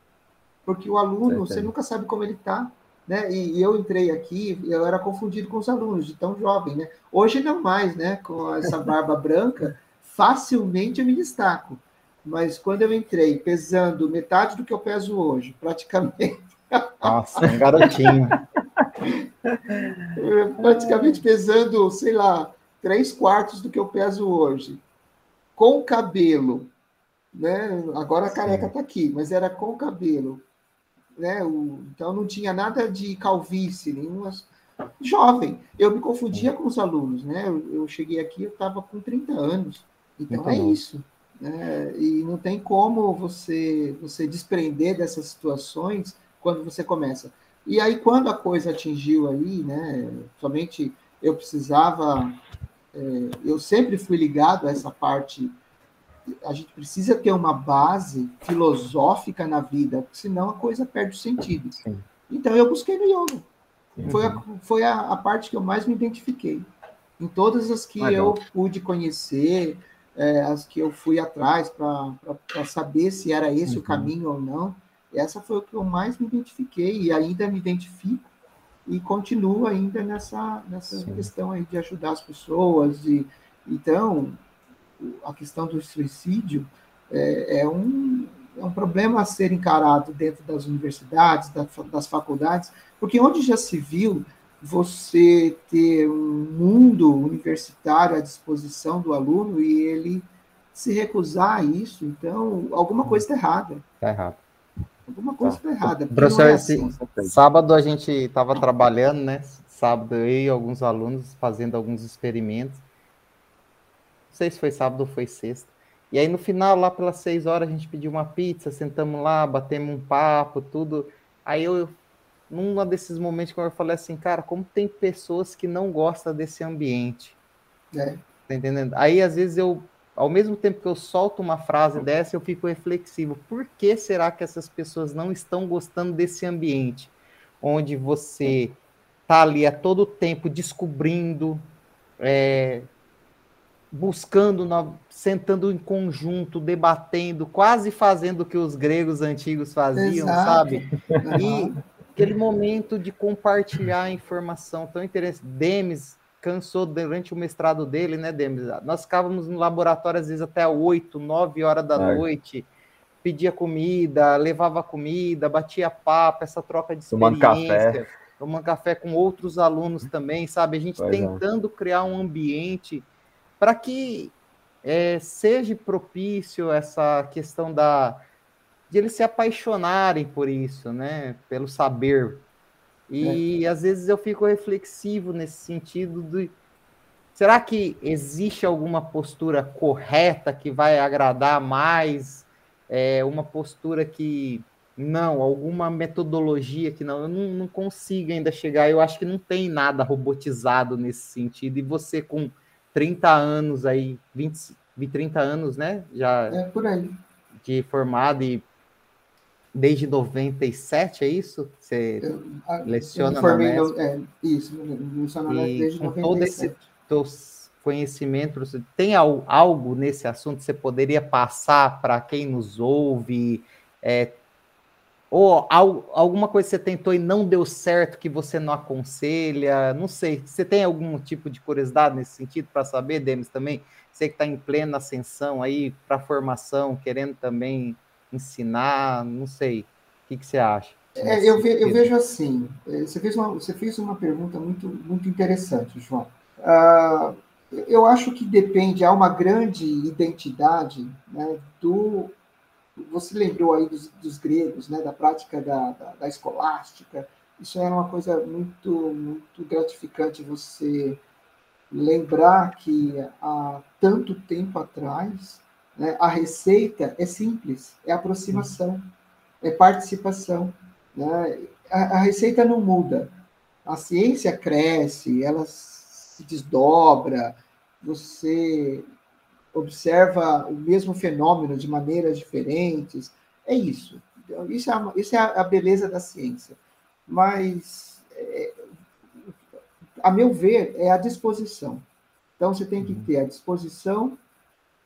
Porque o aluno, você nunca sabe como ele está. Né? E, e eu entrei aqui, eu era confundido com os alunos, de tão jovem. Né? Hoje não mais, né? com essa *laughs* barba branca, facilmente eu me destaco. Mas quando eu entrei pesando metade do que eu peso hoje, praticamente. *laughs* Nossa, um garotinho. *laughs* praticamente pesando, sei lá, três quartos do que eu peso hoje. Com cabelo, né? Agora a careca está aqui, mas era com cabelo. Né? O, então não tinha nada de calvície, nenhuma. Jovem, eu me confundia com os alunos, né? Eu, eu cheguei aqui, eu estava com 30 anos. Então é isso. Né? E não tem como você, você desprender dessas situações quando você começa. E aí, quando a coisa atingiu aí, né, somente eu precisava, eu sempre fui ligado a essa parte, a gente precisa ter uma base filosófica na vida, senão a coisa perde o sentido. Então, eu busquei no yoga. Foi, a, foi a, a, parte que eu mais me identifiquei. Em todas as que eu pude conhecer, é, as que eu fui atrás para saber se era esse uhum. o caminho ou não. Essa foi o que eu mais me identifiquei e ainda me identifico e continuo ainda nessa, nessa questão aí de ajudar as pessoas. E, então, a questão do suicídio é, é, um, é um problema a ser encarado dentro das universidades, das, das faculdades, porque onde já se viu você ter um mundo universitário à disposição do aluno e ele se recusar a isso, então alguma coisa está errada. Está errado. Alguma coisa está errada. Professor, é assim. sábado a gente estava trabalhando, né? Sábado eu e alguns alunos fazendo alguns experimentos. Não sei se foi sábado ou foi sexta. E aí no final, lá pelas seis horas, a gente pediu uma pizza, sentamos lá, batemos um papo, tudo. Aí eu num desses momentos que eu falei assim, cara, como tem pessoas que não gostam desse ambiente. É. Tá entendendo? Aí, às vezes, eu, ao mesmo tempo que eu solto uma frase dessa, eu fico reflexivo. Por que será que essas pessoas não estão gostando desse ambiente? Onde você tá ali a todo tempo descobrindo, é, buscando, sentando em conjunto, debatendo, quase fazendo o que os gregos antigos faziam, Exato. sabe? E aquele momento de compartilhar a informação tão interessante. Demis cansou durante o mestrado dele, né, Demis? Nós ficávamos no laboratório às vezes até 8, 9 horas da noite, pedia comida, levava comida, batia papo, essa troca de experiência. Tomando café. Tomando café com outros alunos também, sabe? A gente pois é. tentando é. criar um ambiente para que é, seja propício essa questão da de eles se apaixonarem por isso, né? Pelo saber. E é. às vezes eu fico reflexivo nesse sentido de será que existe alguma postura correta que vai agradar mais? É, uma postura que não, alguma metodologia que não, eu não, não consigo ainda chegar. Eu acho que não tem nada robotizado nesse sentido. E você com 30 anos aí, 20, 30 anos, né? Já é por aí. de formado e desde 97, é isso? Você eu, leciona eu formei, no, é, Isso, leciona e desde com 97. todo esse teu conhecimento, tem algo nesse assunto que você poderia passar para quem nos ouve, é, Ou alguma coisa que você tentou e não deu certo, que você não aconselha? Não sei. Você tem algum tipo de curiosidade nesse sentido para saber, Demis, também? Você que está em plena ascensão aí para formação, querendo também ensinar, não sei. O que, que você acha? É, eu, ve, eu, vejo assim, é, você fez, uma, você fez uma pergunta muito, muito interessante, João. Uh, eu acho que depende, há uma grande identidade né, do. Você lembrou aí dos, dos gregos, né, da prática da, da, da, escolástica. Isso era uma coisa muito, muito gratificante você lembrar que há tanto tempo atrás né, a receita é simples, é aproximação, é participação. Né? A, a receita não muda. A ciência cresce, ela se desdobra, você observa o mesmo fenômeno de maneiras diferentes. É isso. Então, isso é a, isso é a beleza da ciência. Mas, é, a meu ver, é a disposição. Então, você tem que uhum. ter a disposição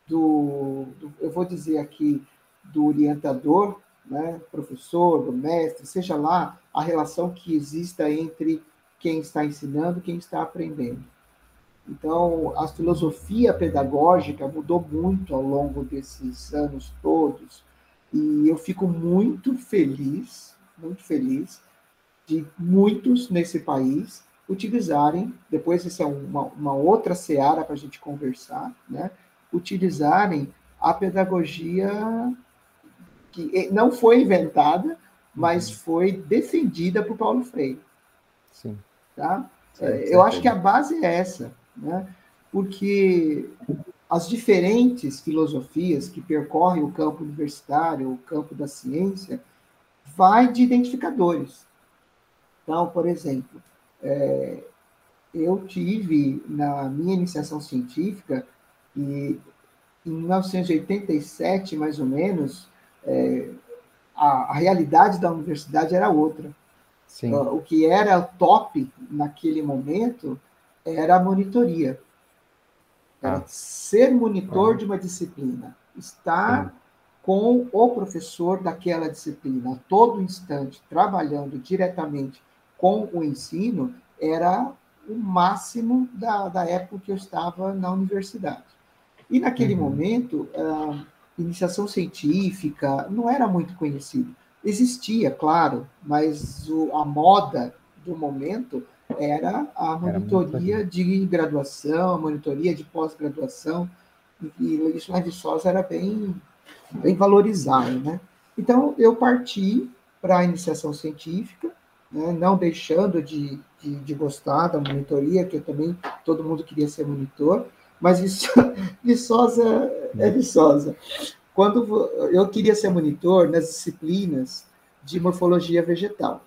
do, do eu vou dizer aqui, do orientador, né, professor, do mestre, seja lá a relação que exista entre quem está ensinando e quem está aprendendo. Então, a filosofia pedagógica mudou muito ao longo desses anos todos, e eu fico muito feliz, muito feliz, de muitos nesse país utilizarem, depois isso é uma, uma outra seara para a gente conversar, né? Utilizarem a pedagogia que não foi inventada, mas uhum. foi defendida por Paulo Freire. Sim. Tá? Sim, eu acho que a base é essa né? porque as diferentes filosofias que percorrem o campo universitário, o campo da ciência, vai de identificadores. Então, por exemplo, é, eu tive na minha iniciação científica, e em 1987, mais ou menos, é, a, a, realidade da universidade era outra. Sim. O que era top naquele momento era a monitoria. Era ah. ser monitor ah. de uma disciplina, estar com o professor daquela disciplina a todo instante, trabalhando diretamente com o ensino, era o máximo da, da época que eu estava na universidade. E naquele uhum. momento, a iniciação científica não era muito conhecida. Existia, claro, mas o, a moda do momento era a monitoria era de graduação, a monitoria de pós-graduação, e isso na Viçosa era bem, bem valorizado, né? Então, eu parti para a iniciação científica, né? não deixando de, de, de, gostar da monitoria, que eu também, todo mundo queria ser monitor, mas *laughs* Viçosa é Viçosa. Quando eu queria ser monitor nas disciplinas de morfologia vegetal,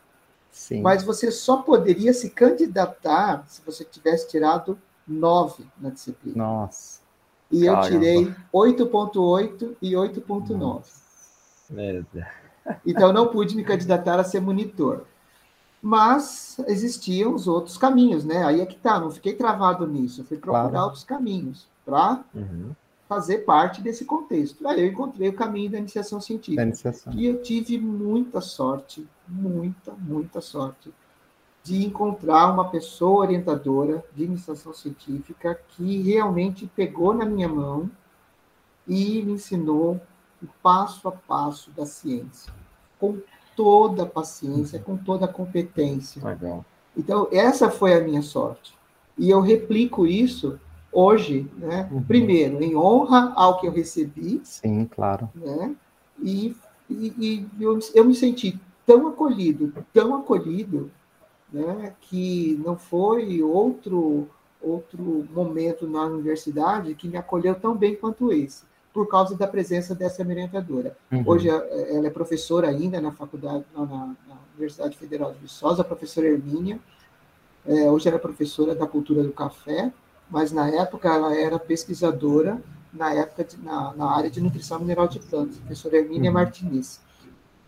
Sim. Mas você só poderia se candidatar se você tivesse tirado 9 na disciplina. Nossa. E Caramba. eu tirei 8.8 e 8.9. Merda. Então não pude me candidatar a ser monitor. Mas existiam os outros caminhos, né? Aí é que tá, não fiquei travado nisso. Fui procurar claro. outros caminhos para uhum fazer parte desse contexto. Aí eu encontrei o caminho da iniciação científica. Da iniciação. E eu tive muita sorte, muita, muita sorte, de encontrar uma pessoa orientadora de iniciação científica que realmente pegou na minha mão e me ensinou o passo a passo da ciência, com toda a paciência, com toda a competência. Legal. Então, essa foi a minha sorte. E eu replico isso hoje, né? Uhum. Primeiro, em honra ao que eu recebi. Sim, claro. Né? E, e, e eu, eu me senti tão acolhido, tão acolhido, né? Que não foi outro outro momento na universidade que me acolheu tão bem quanto esse, por causa da presença dessa orientadora. Uhum. Hoje eh, ela é professora ainda na faculdade, na, na Universidade Federal de Viçosa, a professora Hermínia. É, hoje ela é professora da cultura do café, mas na época ela era pesquisadora na época de, na, na, área de nutrição mineral de plantas, professora Hermínia uhum. Martinez.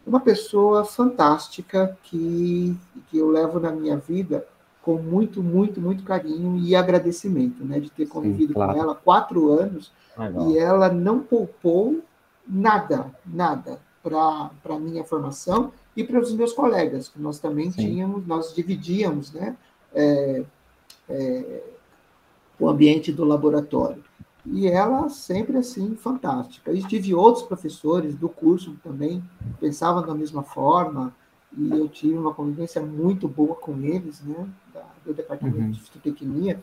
Uma pessoa fantástica que, que eu levo na minha vida com muito, muito, muito carinho e agradecimento, né, de ter convivido Sim, claro. com ela quatro anos e ela não poupou nada, nada para a minha formação e para os meus colegas, que nós também Sim. tínhamos, nós dividíamos né, é, é, o ambiente do laboratório. E ela sempre assim, fantástica. E tive outros professores do curso também, pensavam da mesma forma, e eu tive uma convivência muito boa com eles, né, do departamento uhum. de fitotecnia,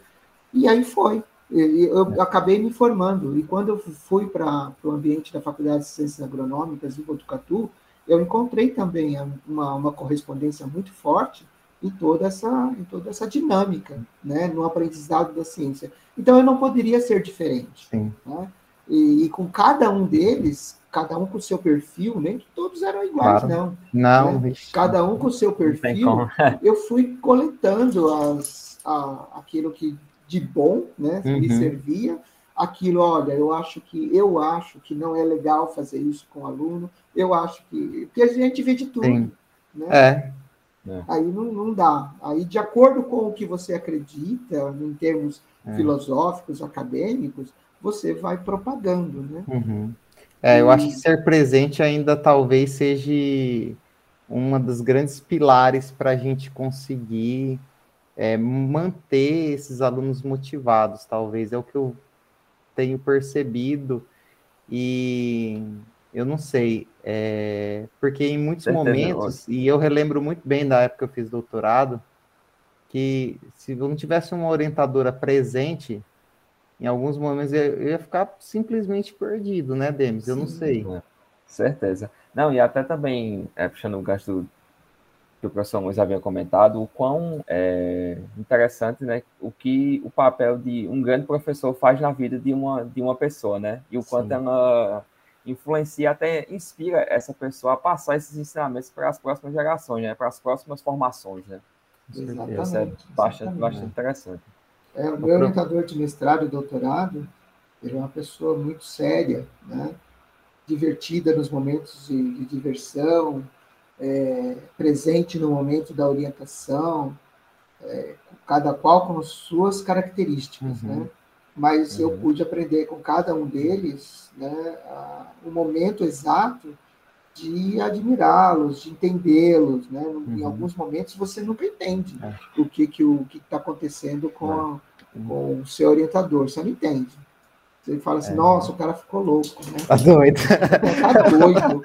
e aí foi. Eu acabei me formando, e quando eu fui para o ambiente da Faculdade de Ciências Agronômicas em Botucatu, eu encontrei também uma, uma correspondência muito forte em toda essa, em toda essa dinâmica, né, no aprendizado da ciência. Então, eu não poderia ser diferente. Né? E, e, com cada um deles, cada um com o seu perfil, nem todos eram iguais, claro. não. Não. Né? Cada um com o seu perfil, *laughs* eu fui coletando as, a, aquilo que de bom, né, uhum. me servia, aquilo, olha, eu acho que eu acho que não é legal fazer isso com o aluno, eu acho que porque a gente vê de tudo, Sim. né? É. É. Aí não, não dá. Aí, de acordo com o que você acredita, em termos é. filosóficos, acadêmicos, você vai propagando, né? Uhum. É, eu acho que ser presente ainda talvez seja uma dos grandes pilares para a gente conseguir é, manter esses alunos motivados, talvez. É o que eu tenho percebido. E eu não sei, é, porque em muitos momentos, e eu relembro muito bem da época que eu fiz doutorado, que se eu não tivesse uma orientadora presente, em alguns momentos eu ia ficar simplesmente perdido, né, Demis? Eu Sim, não sei. É, certeza. Não, e até também, é, puxando o gasto que o professor Moisés havia comentado, o quão é, interessante, né, o que o papel de um grande professor faz na vida de uma, de uma pessoa, né, e o quanto Sim. ela influencia, até inspira essa pessoa a passar esses ensinamentos para as próximas gerações, né? para as próximas formações. Né? Exatamente. Isso é bastante, bastante interessante. É, o meu orientador de mestrado e doutorado, ele é uma pessoa muito séria, né? divertida nos momentos de, de diversão, é, presente no momento da orientação, é, cada qual com suas características, uhum. né? mas uhum. eu pude aprender com cada um deles né, o momento exato de admirá-los, de entendê-los. Né? Uhum. Em alguns momentos você nunca entende é. o que que o que está acontecendo com, a, com o seu orientador, você não entende. Você fala assim, é. nossa, o cara ficou louco, né? Tá doido. Tá doido.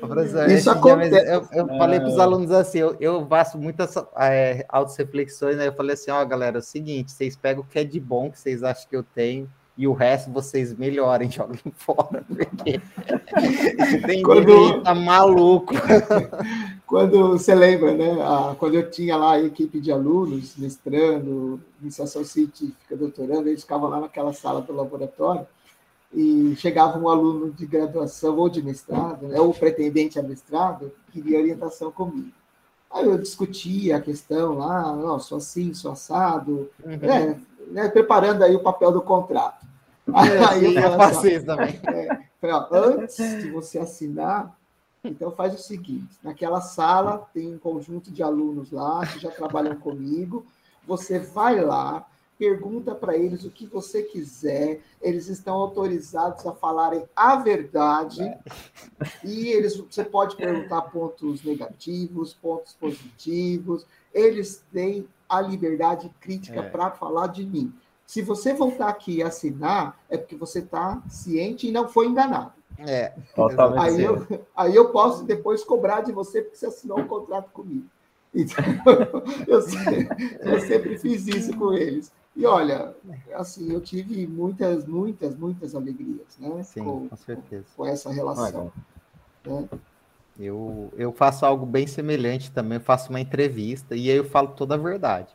*laughs* Professor, Isso acontece. eu, eu falei para os é. alunos assim, eu, eu faço muitas é, auto-reflexões, né? Eu falei assim, ó, oh, galera, é o seguinte, vocês pegam o que é de bom que vocês acham que eu tenho, e o resto vocês melhorem, *laughs* joguem fora, porque tem quando... tá maluco. *laughs* quando você lembra, né? quando eu tinha lá a equipe de alunos, mestrando, iniciação científica, doutorando, eles ficavam lá naquela sala do laboratório e chegava um aluno de graduação ou de mestrado, né, ou pretendente a mestrado, queria orientação comigo. Aí eu discutia a questão lá, oh, sou assim, sou assado, uhum. né, né, preparando aí o papel do contrato. Aí, eu, assim, também. É, falei, antes de você assinar, então faz o seguinte: naquela sala tem um conjunto de alunos lá que já trabalham comigo. Você vai lá, pergunta para eles o que você quiser, eles estão autorizados a falarem a verdade. É. E eles, você pode perguntar pontos negativos, pontos positivos. Eles têm a liberdade crítica é. para falar de mim. Se você voltar aqui e assinar, é porque você está ciente e não foi enganado. É, aí eu, aí eu posso depois cobrar de você porque você assinou um contrato comigo. Então, *laughs* eu, eu sempre fiz isso com eles. E olha, assim, eu tive muitas, muitas, muitas alegrias, né? Sim, com, com certeza. Com, com essa relação. Né? Eu, eu faço algo bem semelhante também, eu faço uma entrevista e aí eu falo toda a verdade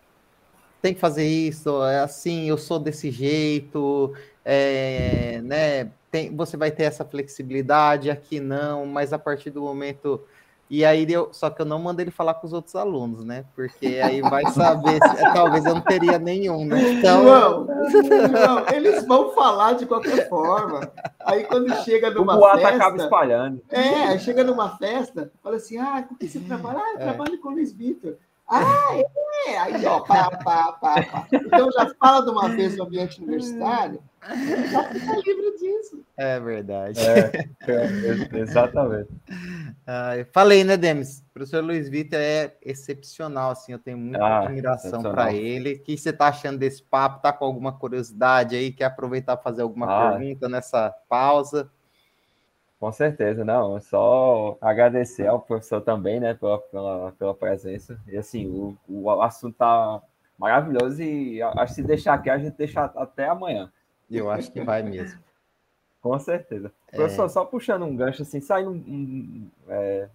tem que fazer isso, é assim, eu sou desse jeito, é, né? Tem, você vai ter essa flexibilidade, aqui não, mas a partir do momento. E aí eu, só que eu não mando ele falar com os outros alunos, né? Porque aí vai saber, se, *laughs* talvez eu não teria nenhum, né? Então... Não, não, eles vão falar de qualquer forma. Aí quando chega numa o festa. acaba espalhando. É, chega numa festa, fala assim: ah, com que você trabalha? Ah, eu é. trabalho com o Luiz Vitor. Ah, É, aí, ó, pá, pá, pá, pá. Então já fala de uma vez no ambiente universitário, já fica livre disso. É verdade. É, é, exatamente. Ah, falei, né, Demis? O professor Luiz Vitor é excepcional, assim, eu tenho muita Ah, admiração para ele. O que você está achando desse papo? Tá com alguma curiosidade aí? Quer aproveitar para fazer alguma Ah. pergunta nessa pausa? Com certeza, não. é Só agradecer ao professor também, né, pela, pela, pela presença. E assim, o, o assunto tá maravilhoso e acho que se deixar aqui, a gente deixa até amanhã. Eu acho que vai mesmo. Com certeza. É. Professor, só puxando um gancho, assim, saindo um, um, é,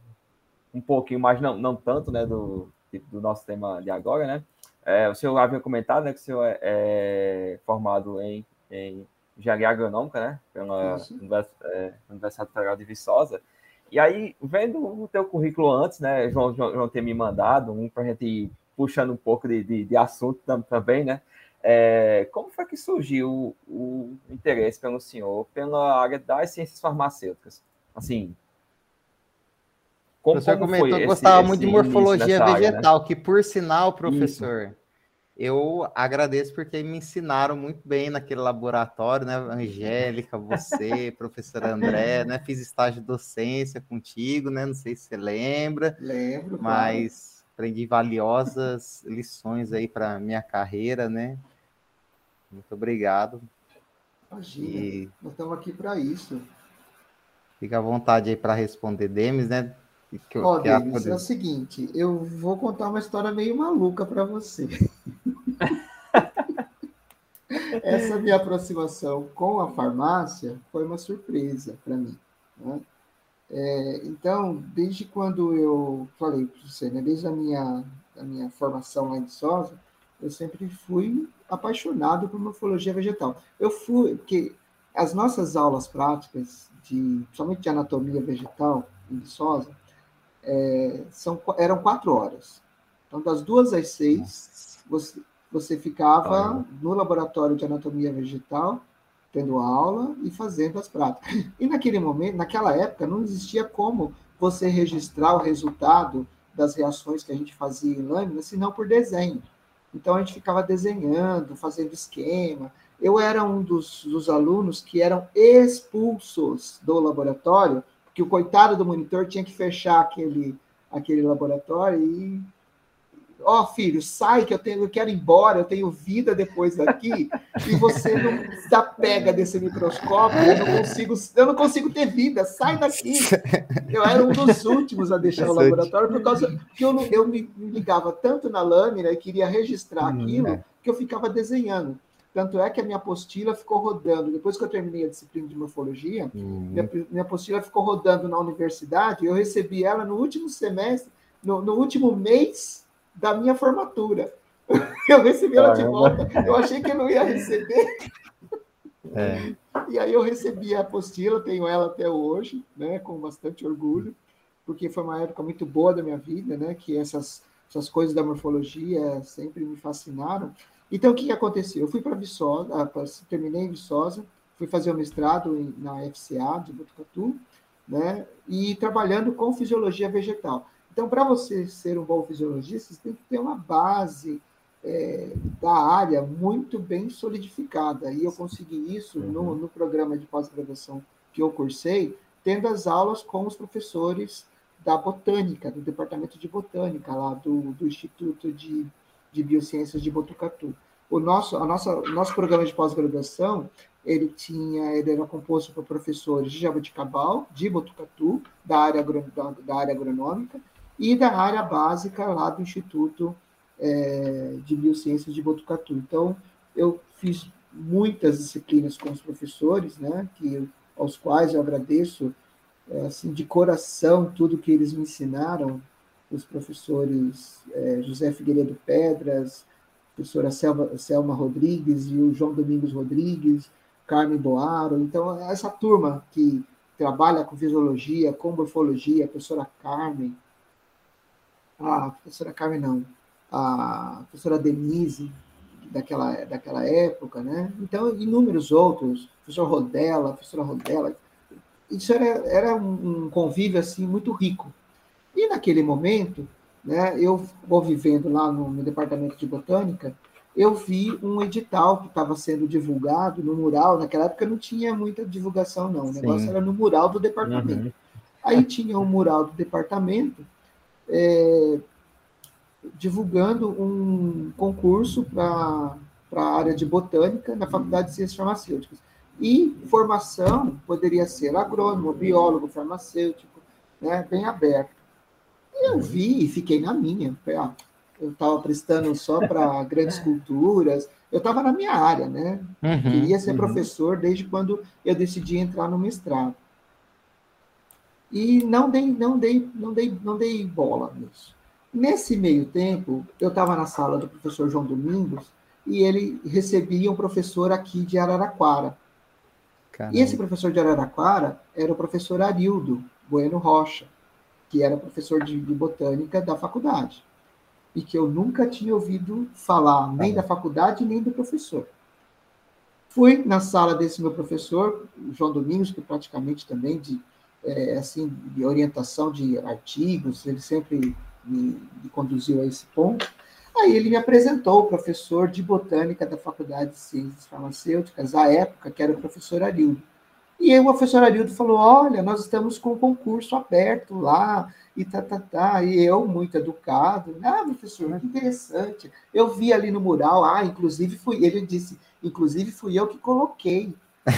um pouquinho, mas não, não tanto, né, do, do nosso tema de agora, né? É, o senhor havia comentado, né, que o senhor é, é formado em, em engenharia agronômica, né, pela Isso. Univers- é, Universidade Federal de Viçosa. E aí, vendo o teu currículo antes, né, João, João, João ter me mandado, um para a gente ir puxando um pouco de, de, de assunto tam- também, né? É, como foi que surgiu o, o interesse pelo senhor pela área das ciências farmacêuticas? Assim, O professor como comentou foi que esse- gostava muito de esse início morfologia nessa área, né? vegetal, que por sinal, professor, eu agradeço porque me ensinaram muito bem naquele laboratório, né? Angélica, você, *laughs* professor André, né? Fiz estágio de docência contigo, né? Não sei se você lembra, Lembro, mas aprendi valiosas lições aí para minha carreira, né? Muito obrigado. Imagina, E nós estamos aqui para isso. fica à vontade aí para responder, Demis, né? Que, eu- Ó, que Denis, é o seguinte, eu vou contar uma história meio maluca para você. *laughs* Essa minha aproximação com a farmácia foi uma surpresa para mim. né? É, então, desde quando eu falei para você, né, desde a minha, a minha formação lá em Viçosa, eu sempre fui apaixonado por morfologia vegetal. Eu fui, porque as nossas aulas práticas, de, principalmente de anatomia vegetal em Viçosa, é, são, eram quatro horas. Então, das duas às seis, você, você ficava no laboratório de anatomia vegetal, tendo aula e fazendo as práticas. E naquele momento, naquela época, não existia como você registrar o resultado das reações que a gente fazia em lâmina, senão por desenho. Então a gente ficava desenhando, fazendo esquema. Eu era um dos, dos alunos que eram expulsos do laboratório, porque o coitado do monitor tinha que fechar aquele, aquele laboratório e ó, filho, sai que eu tenho, eu quero ir embora, eu tenho vida depois daqui, *laughs* e você não desapega desse microscópio, eu não consigo, eu não consigo ter vida, sai daqui. *laughs* Eu era um dos últimos a deixar o laboratório por causa que eu, não- eu me me ligava tanto na lâmina e queria registrar Hum, aquilo é. que eu ficava desenhando. Tanto é que a minha apostila ficou rodando. Depois que eu terminei a disciplina de morfologia, Hum, minha, minha apostila ficou rodando na universidade, eu recebi ela no último semestre, no, no último mês da minha formatura. *laughs* Eu recebi ela de volta. Eu achei que eu não ia receber. é. E aí eu recebi a apostila, tenho ela até hoje, né, com bastante orgulho, porque foi uma época muito boa da minha vida, né, que essas, essas coisas da morfologia sempre me fascinaram. Então, o que aconteceu? Eu fui para Viçosa, ah, terminei em Viçosa, fui fazer o mestrado em- na FCA de Botucatu, né, e trabalhando com fisiologia vegetal. Então, para você ser um bom fisiologista, você tem que ter uma base é, da área muito bem solidificada. E eu consegui isso no, no programa de pós-graduação que eu cursei, tendo as aulas com os professores da botânica, do departamento de botânica lá do, do Instituto de, de Biociências de Botucatu. O nosso, a nossa, nosso programa de pós-graduação, ele tinha, ele era composto por professores de Jaboticabal, de Botucatu, da área, da, da área agronômica, e da área básica lá do Instituto eh, de Biociências de Botucatu. Então, eu fiz muitas disciplinas com os professores, né, que, aos quais eu agradeço eh, assim, de coração tudo que eles me ensinaram, os professores eh, José Figueiredo Pedras, professora Selma, Selma Rodrigues e o João Domingos Rodrigues, Carmen Boaro. Então, essa turma que trabalha com fisiologia, com morfologia, a professora Carmen, a professora Carmen não, a professora Denise, daquela, daquela época, né? Então, inúmeros outros, professor Rodella, professora Rodella, isso era, era um convívio, assim, muito rico. E naquele momento, né, eu vou vivendo lá no, no departamento de botânica, eu vi um edital que estava sendo divulgado no mural. Naquela época não tinha muita divulgação, não. O negócio Sim. era no mural do departamento. Uhum. Aí tinha um mural do departamento é, divulgando um concurso para a área de botânica na Faculdade de Ciências Farmacêuticas. E formação poderia ser agrônomo, biólogo, farmacêutico, né, bem aberto. Eu vi e fiquei na minha. Eu estava prestando só para *laughs* grandes culturas. Eu estava na minha área, né? Uhum, Queria ser uhum. professor desde quando eu decidi entrar no mestrado. E não dei, não dei, não dei, não dei bola nisso. Nesse meio tempo, eu estava na sala do professor João Domingos e ele recebia um professor aqui de Araraquara. Caramba. E esse professor de Araraquara era o professor Arildo Bueno Rocha, que era professor de, de botânica da faculdade e que eu nunca tinha ouvido falar, nem da faculdade, nem do professor. Fui na sala desse meu professor, João Domingos, que praticamente também de, é, assim, de orientação de artigos, ele sempre me, me, conduziu a esse ponto. Aí ele me apresentou o professor de botânica da Faculdade de Ciências Farmacêuticas, à época, que era o professor Arildo. E aí o professor Arildo falou: Olha, nós estamos com um concurso aberto lá, e tá, tá, tá. E eu, muito educado, ah, professor, que interessante. Eu vi ali no mural, ah, inclusive fui, ele disse, inclusive fui eu que coloquei. *laughs*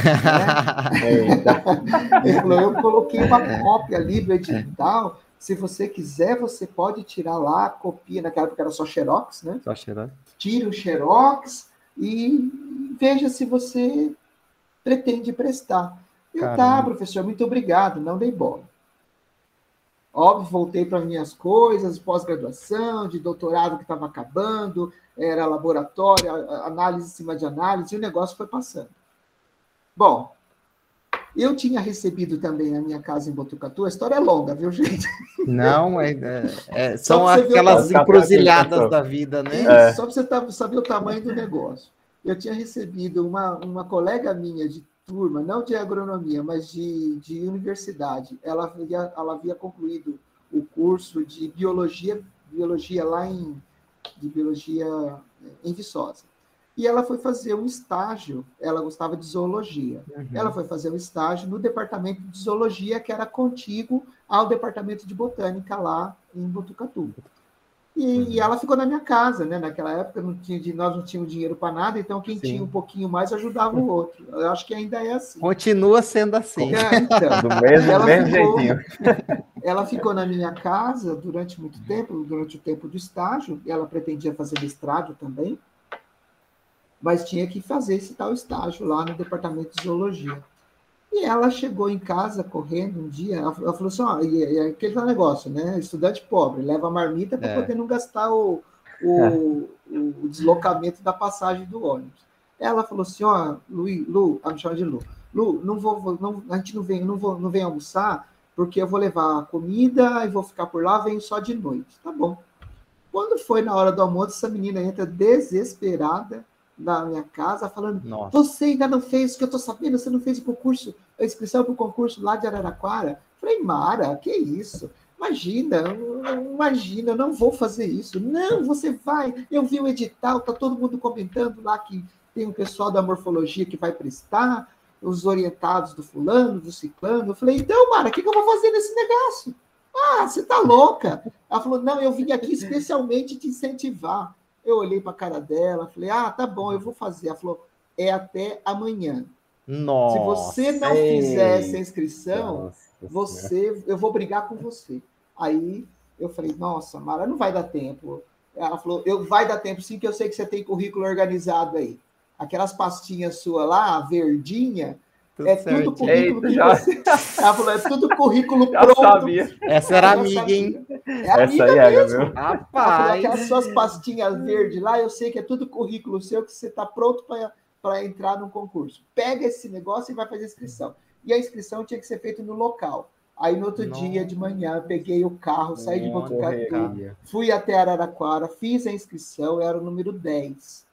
Né? *laughs* ele falou, eu coloquei uma cópia ali do edital. Se você quiser, você pode tirar lá, copia, naquela época era só Xerox, né? Só Xerox. Tira o Xerox e veja se você pretende prestar. Eu, tá, professor, muito obrigado, não dei bola. Óbvio, voltei para minhas coisas, pós-graduação, de doutorado que estava acabando, era laboratório, análise em cima de análise, e o negócio foi passando. Bom, eu tinha recebido também na minha casa em Botucatu, a história é longa, viu, gente? Não, é, é, é são aquelas encruzilhadas da vida, né? É. Só para você saber o tamanho do negócio. Eu tinha recebido uma, uma colega minha de turma, não de agronomia, mas de, de universidade. Ela havia, ela havia concluído o curso de biologia, biologia lá em de biologia em Viçosa. E ela foi fazer um estágio, ela gostava de zoologia. Uhum. Ela foi fazer um estágio no departamento de zoologia, que era contíguo ao departamento de botânica lá em Botucatu. E, uhum. e, ela ficou na minha casa, né? Naquela época não tinha, nós não tínhamos dinheiro para nada, então quem Sim. tinha um pouquinho mais ajudava o outro. Eu acho que ainda é assim. Continua sendo assim. É, então, *laughs* Do mesmo, ela mesmo ficou, jeitinho. *laughs* Ela ficou na minha casa durante muito tempo, durante o tempo do estágio. Ela pretendia fazer mestrado também, mas tinha que fazer esse tal estágio lá no departamento de zoologia. E ela chegou em casa correndo um dia, ela, falou assim: ó, e, e aquele negócio, né? Estudante pobre, leva a marmita para é. poder não gastar o, o, é. o, deslocamento da passagem do ônibus. Ela falou assim: ó, Lu, Lu ela me chama de Lu, Lu, não vou, não, a gente não vem, não vou, não vem almoçar, porque eu vou levar comida e vou ficar por lá, venho só de noite. Tá bom. Quando foi na hora do almoço, essa menina entra desesperada na minha casa falando: Nossa. Você ainda não fez o que eu estou sabendo, você não fez o concurso, a inscrição para o concurso lá de Araraquara? Falei, Mara, que isso? Imagina, imagina, eu não vou fazer isso. Não, você vai. Eu vi o edital, tá todo mundo comentando lá que tem um pessoal da morfologia que vai prestar, os orientados do fulano, do ciclano. Eu falei, então, Mara, o que, que eu vou fazer nesse negócio? Ah, você tá louca? Ela falou, não, eu vim aqui especialmente te incentivar. Eu olhei para a cara dela, falei: ah, tá bom, eu vou fazer. Ela falou: é até amanhã. Nossa, Se você não fizer essa inscrição, nossa, você, eu vou brigar com você. Aí eu falei: nossa, Mara, não vai dar tempo. Ela falou: eu vai dar tempo sim, que eu sei que você tem currículo organizado aí. Aquelas pastinhas sua lá, verdinha, tudo é tudo currículo Eita, que já... você. *laughs* Ela falou, é tudo currículo *laughs* já pronto. Sabia. Essa era amiga, hein? É amiga Essa aí mesmo. É, Rapaz. Falou, aquelas suas pastinhas verdes lá, eu sei que é tudo currículo seu, que você está pronto para entrar no concurso. Pega esse negócio e vai fazer a inscrição. E a inscrição tinha que ser feita no local. Aí no outro Nossa. dia de manhã, peguei o carro, saí de Botucatu, fui até Araraquara, fiz a inscrição, era o número 10.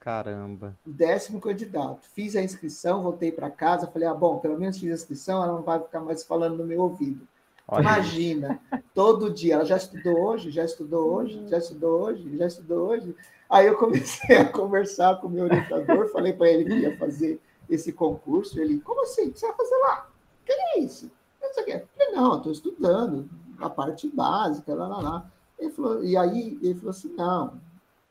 Caramba. Décimo candidato. Fiz a inscrição, voltei para casa, falei, ah, bom, pelo menos fiz a inscrição, ela não vai ficar mais falando no meu ouvido. Olha. Imagina, todo dia. Ela já estudou hoje, já estudou hoje, já estudou hoje, já estudou hoje. Aí eu comecei a conversar com o meu orientador, falei para ele que ia fazer esse concurso. Ele, como assim? O que você vai fazer lá? O que é isso? Eu falei, não, estou estudando a parte básica, lá, lá, lá. Ele falou, e aí ele falou assim, não,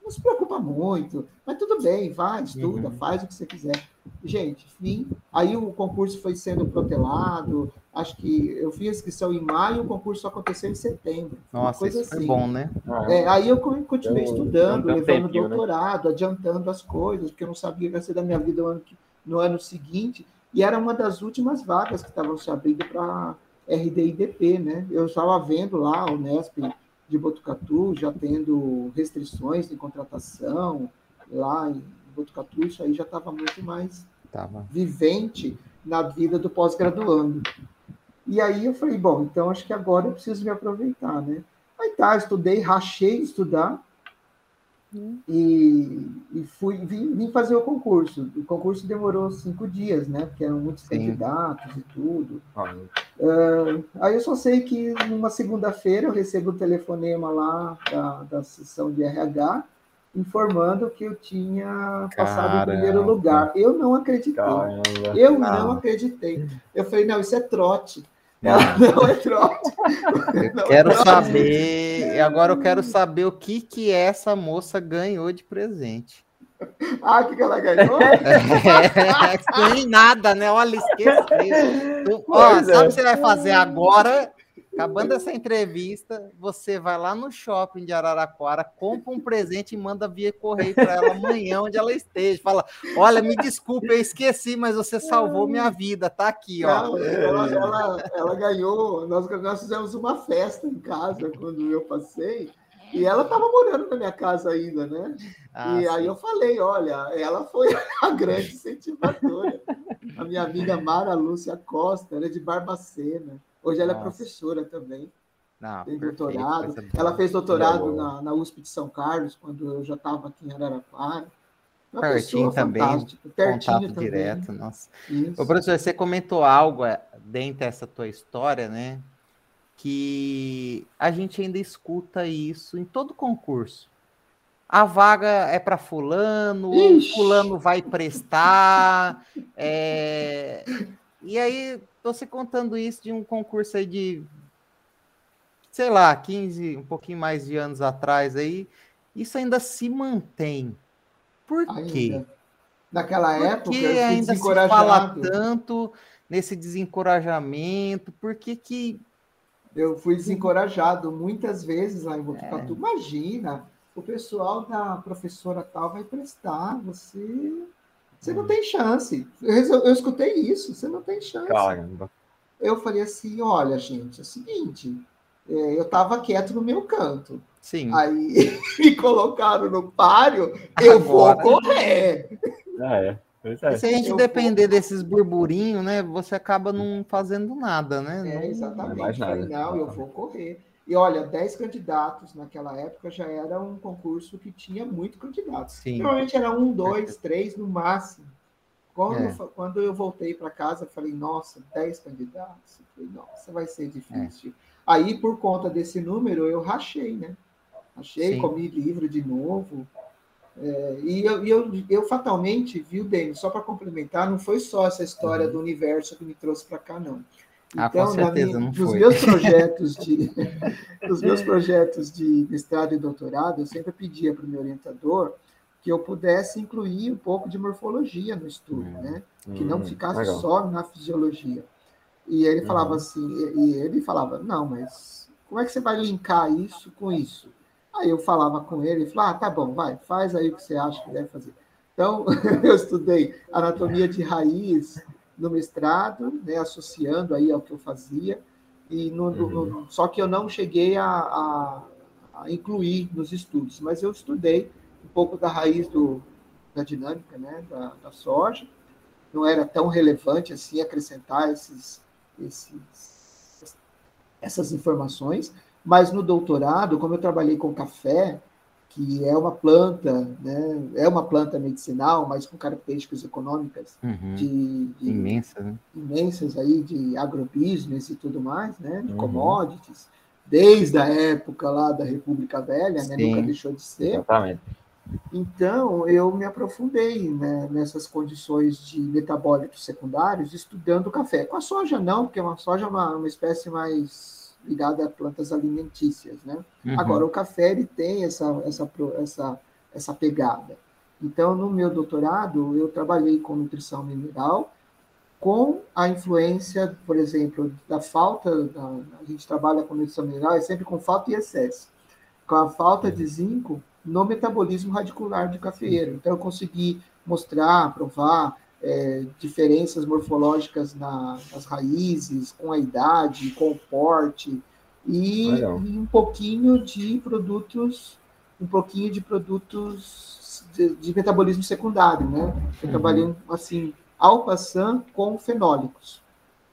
não se preocupa muito, mas tudo bem, vai, estuda, uhum. faz o que você quiser. Gente, enfim, aí o concurso foi sendo protelado, acho que eu fiz a inscrição em maio, o concurso aconteceu em setembro. Nossa, coisa isso assim. bom, né? É, aí eu continuei eu, estudando, eu levando tempinho, né? doutorado, né? adiantando as coisas, porque eu não sabia o que ia ser da minha vida no ano, no ano seguinte, e era uma das últimas vagas que estavam se abrindo para RDIDP, né? Eu estava vendo lá o Nesp de Botucatu já tendo restrições de contratação lá em Botucatu, isso aí já estava muito mais tava. vivente na vida do pós-graduando. E aí eu falei, bom, então acho que agora eu preciso me aproveitar, né? Aí tá, estudei, rachei estudar, e, e, fui vim, vim, fazer o concurso. O concurso demorou cinco dias, né? Porque eram muitos Sim. candidatos e tudo. Uh, aí eu só sei que numa segunda-feira eu recebo um telefonema lá da, da sessão de RH informando que eu tinha passado Caramba. em primeiro lugar. Eu não acreditei. Caramba. Eu não acreditei. Eu falei, não, isso é trote. Ela *laughs* não é trote. Eu quero é saber, agora eu quero saber o que que essa moça ganhou de presente. Ah, o que, que ela ganhou? *laughs* É, nada, né? Olha, esqueci. *laughs* Ó, sabe o que você vai fazer agora? Acabando essa entrevista, você vai lá no shopping de Araraquara, compra um presente e manda via correio para ela amanhã, onde ela esteja. Fala: Olha, me desculpe, eu esqueci, mas você salvou minha vida, tá aqui, ó. Ela, ela, ela ganhou, nós, nós fizemos uma festa em casa quando eu passei. E ela estava morando na minha casa ainda, né? Ah, e sim. aí eu falei, olha, ela foi a grande incentivadora. A minha amiga Mara Lúcia Costa, ela é de Barbacena. Hoje ela é Nossa. é professora também. Não, tem perfeito, doutorado. Ela fez doutorado na, na USP de São Carlos, quando eu já estava aqui em Araraquara. Uma pertinho também, pertinho contato também. direto, nossa. Ô, professor, você comentou algo é, dentro dessa tua história, né? Que a gente ainda escuta isso em todo concurso. A vaga é para fulano, Ixi. fulano vai prestar. É... E aí, você contando isso de um concurso aí de, sei lá, 15, um pouquinho mais de anos atrás aí, isso ainda se mantém. Por ainda. quê? Naquela Por época, que ainda se fala tanto nesse desencorajamento? Por que que... Eu fui desencorajado muitas vezes lá em Botucatu. É. Imagina, o pessoal da professora tal vai prestar, você você não tem chance. Eu, eu escutei isso, você não tem chance. Caramba. Eu falei assim: olha, gente, é o seguinte, é, eu estava quieto no meu canto. Sim. Aí *laughs* me colocaram no páreo, eu Agora. vou correr. Ah, é. É. Se a gente eu depender vou... desses burburinhos, né? Você acaba não fazendo nada, né? É, exatamente. Não, falei, não, eu vou correr. E olha, 10 candidatos naquela época já era um concurso que tinha muito candidatos. Sim. Normalmente era um, dois, três no máximo. Quando, é. eu, quando eu voltei para casa, falei, nossa, 10 candidatos. Eu falei, nossa, vai ser difícil. É. Aí, por conta desse número, eu rachei, né? Rachei, Sim. comi livro de novo. É, e eu, eu, eu, fatalmente, viu, Denis, só para complementar, não foi só essa história uhum. do universo que me trouxe para cá, não. Ah, então, certeza, minha, nos meus projetos *laughs* de *laughs* nos meus projetos de mestrado e doutorado, eu sempre pedia para o meu orientador que eu pudesse incluir um pouco de morfologia no estudo, hum, né? Que não hum, ficasse legal. só na fisiologia. E ele falava uhum. assim, e ele falava, não, mas como é que você vai linkar isso com isso? Aí eu falava com ele, e falava, ah, tá bom, vai, faz aí o que você acha que deve fazer. Então, *laughs* eu estudei anatomia de raiz, no mestrado, né, associando aí ao que eu fazia, e no, uhum. no, só que eu não cheguei a, a, a, incluir nos estudos, mas eu estudei um pouco da raiz do, da dinâmica né, da, da soja, não era tão relevante assim acrescentar esses, esses, essas informações, mas no doutorado, como eu trabalhei com café, que é uma planta, né? É uma planta medicinal, mas com características econômicas Uhum. de, de Imensa, né? imensas aí de agrobusiness e tudo mais, né? De Uhum. commodities, desde a época lá da República Velha, né? Nunca deixou de ser. Exatamente. Então, eu me aprofundei né, nessas condições de metabólitos secundários, estudando o café. Com a soja, não, porque a soja é uma, uma espécie mais ligada a plantas alimentícias. Né? Uhum. Agora, o café ele tem essa, essa, essa, essa pegada. Então, no meu doutorado, eu trabalhei com nutrição mineral, com a influência, por exemplo, da falta, da, a gente trabalha com nutrição mineral, é sempre com falta e excesso. Com a falta de zinco no metabolismo radicular de cafeeiro. Então, eu consegui mostrar, provar é, diferenças morfológicas na- nas raízes, com a idade, com o porte, e, e um pouquinho de produtos, um pouquinho de produtos de, de metabolismo secundário, né? Eu Uhum. trabalhei assim, ao passant com fenólicos.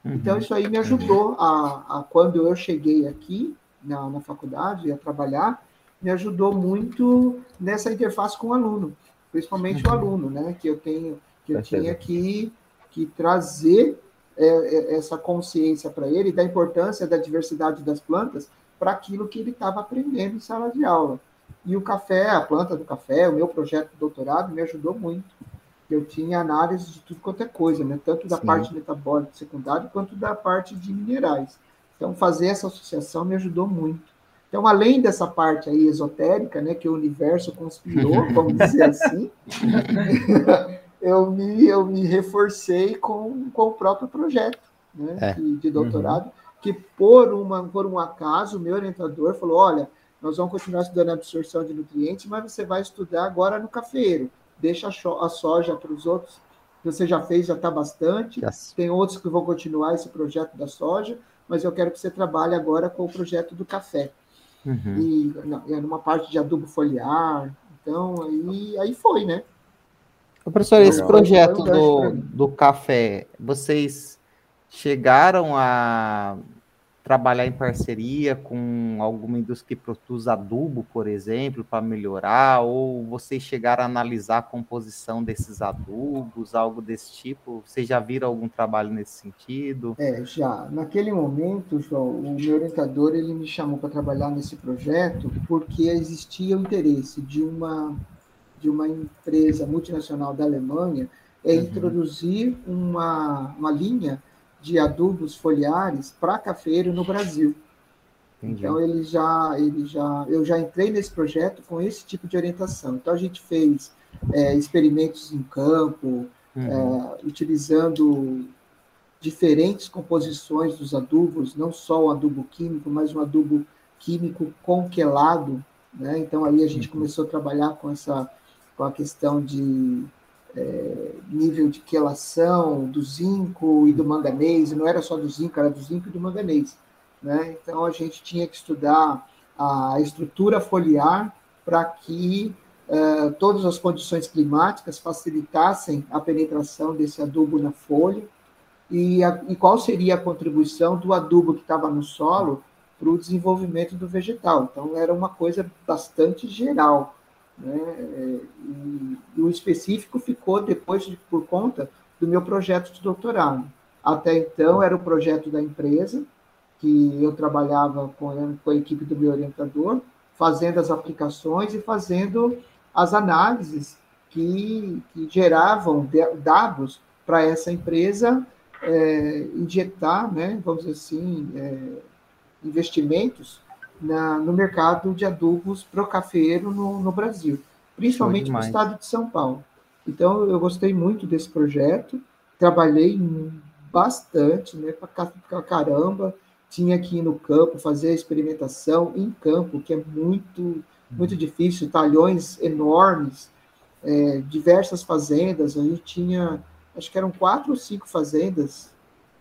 Uhum. Então, isso aí me ajudou a, a quando eu cheguei aqui na, na faculdade a trabalhar, me ajudou muito nessa interface com o aluno, principalmente o Uhum. aluno, né? Que eu tenho, que eu tinha que, que trazer é, é, essa consciência para ele da importância da diversidade das plantas para aquilo que ele estava aprendendo em sala de aula. E o café, a planta do café, o meu projeto de doutorado me ajudou muito. Eu tinha análise de tudo quanto é coisa, né? tanto da Sim. parte metabólica secundária quanto da parte de minerais. Então, fazer essa associação me ajudou muito. Então, além dessa parte aí esotérica, né, que o universo conspirou, vamos dizer *laughs* assim, eu me, eu me reforcei com, com o próprio projeto né, É. de, de doutorado, que por, uma, por um acaso, o meu orientador falou, olha, nós vamos continuar estudando a absorção de nutrientes, mas você vai estudar agora no cafeiro. Deixa a, soja para os outros. Você já fez, já está bastante. Já- Tem outros que vão continuar esse projeto da soja, mas eu quero que você trabalhe agora com o projeto do café. Uhum. E é numa parte de adubo foliar. Então, aí, aí foi, né? Professor, esse Legal. projeto do, do café, vocês chegaram a trabalhar em parceria com alguma indústria que produz adubo, por exemplo, para melhorar? Ou vocês chegaram a analisar a composição desses adubos, algo desse tipo? Vocês já viram algum trabalho nesse sentido? É, já. Naquele momento, João, o meu orientador ele me chamou para trabalhar nesse projeto porque existia o interesse de uma de uma empresa multinacional da Alemanha é Uhum. introduzir uma, uma linha de adubos foliares para cafeiro no Brasil. Entendi. Então ele já, ele já, eu já entrei nesse projeto com esse tipo de orientação. Então a gente fez é, experimentos em campo, Uhum. é, utilizando diferentes composições dos adubos, não só o adubo químico, mas um adubo químico conquelado, né? Então aí a gente começou a trabalhar com essa com a questão de é, nível de quelação do zinco e do manganês, não era só do zinco, era do zinco e do manganês, né? Então a gente tinha que estudar a estrutura foliar para que eh, todas as condições climáticas facilitassem a penetração desse adubo na folha e, a- e qual seria a contribuição do adubo que estava no solo para o desenvolvimento do vegetal. Então, era uma coisa bastante geral. Né? Eh, E, o específico ficou depois de- por conta do meu projeto de doutorado. Até então, era o projeto da empresa, que eu trabalhava com, com a equipe do meu orientador, fazendo as aplicações e fazendo as análises que, que geravam dados para essa empresa é, injetar, né, vamos dizer assim, é, investimentos na, no mercado de adubos pro cafeeiro no, no Brasil, principalmente no estado de São Paulo. Então, eu gostei muito desse projeto, trabalhei bastante, né, pra ca- pra caramba, tinha que ir no campo, fazer a experimentação em campo, que é muito, muito difícil, talhões enormes, é, diversas fazendas, a gente tinha, acho que eram quatro ou cinco fazendas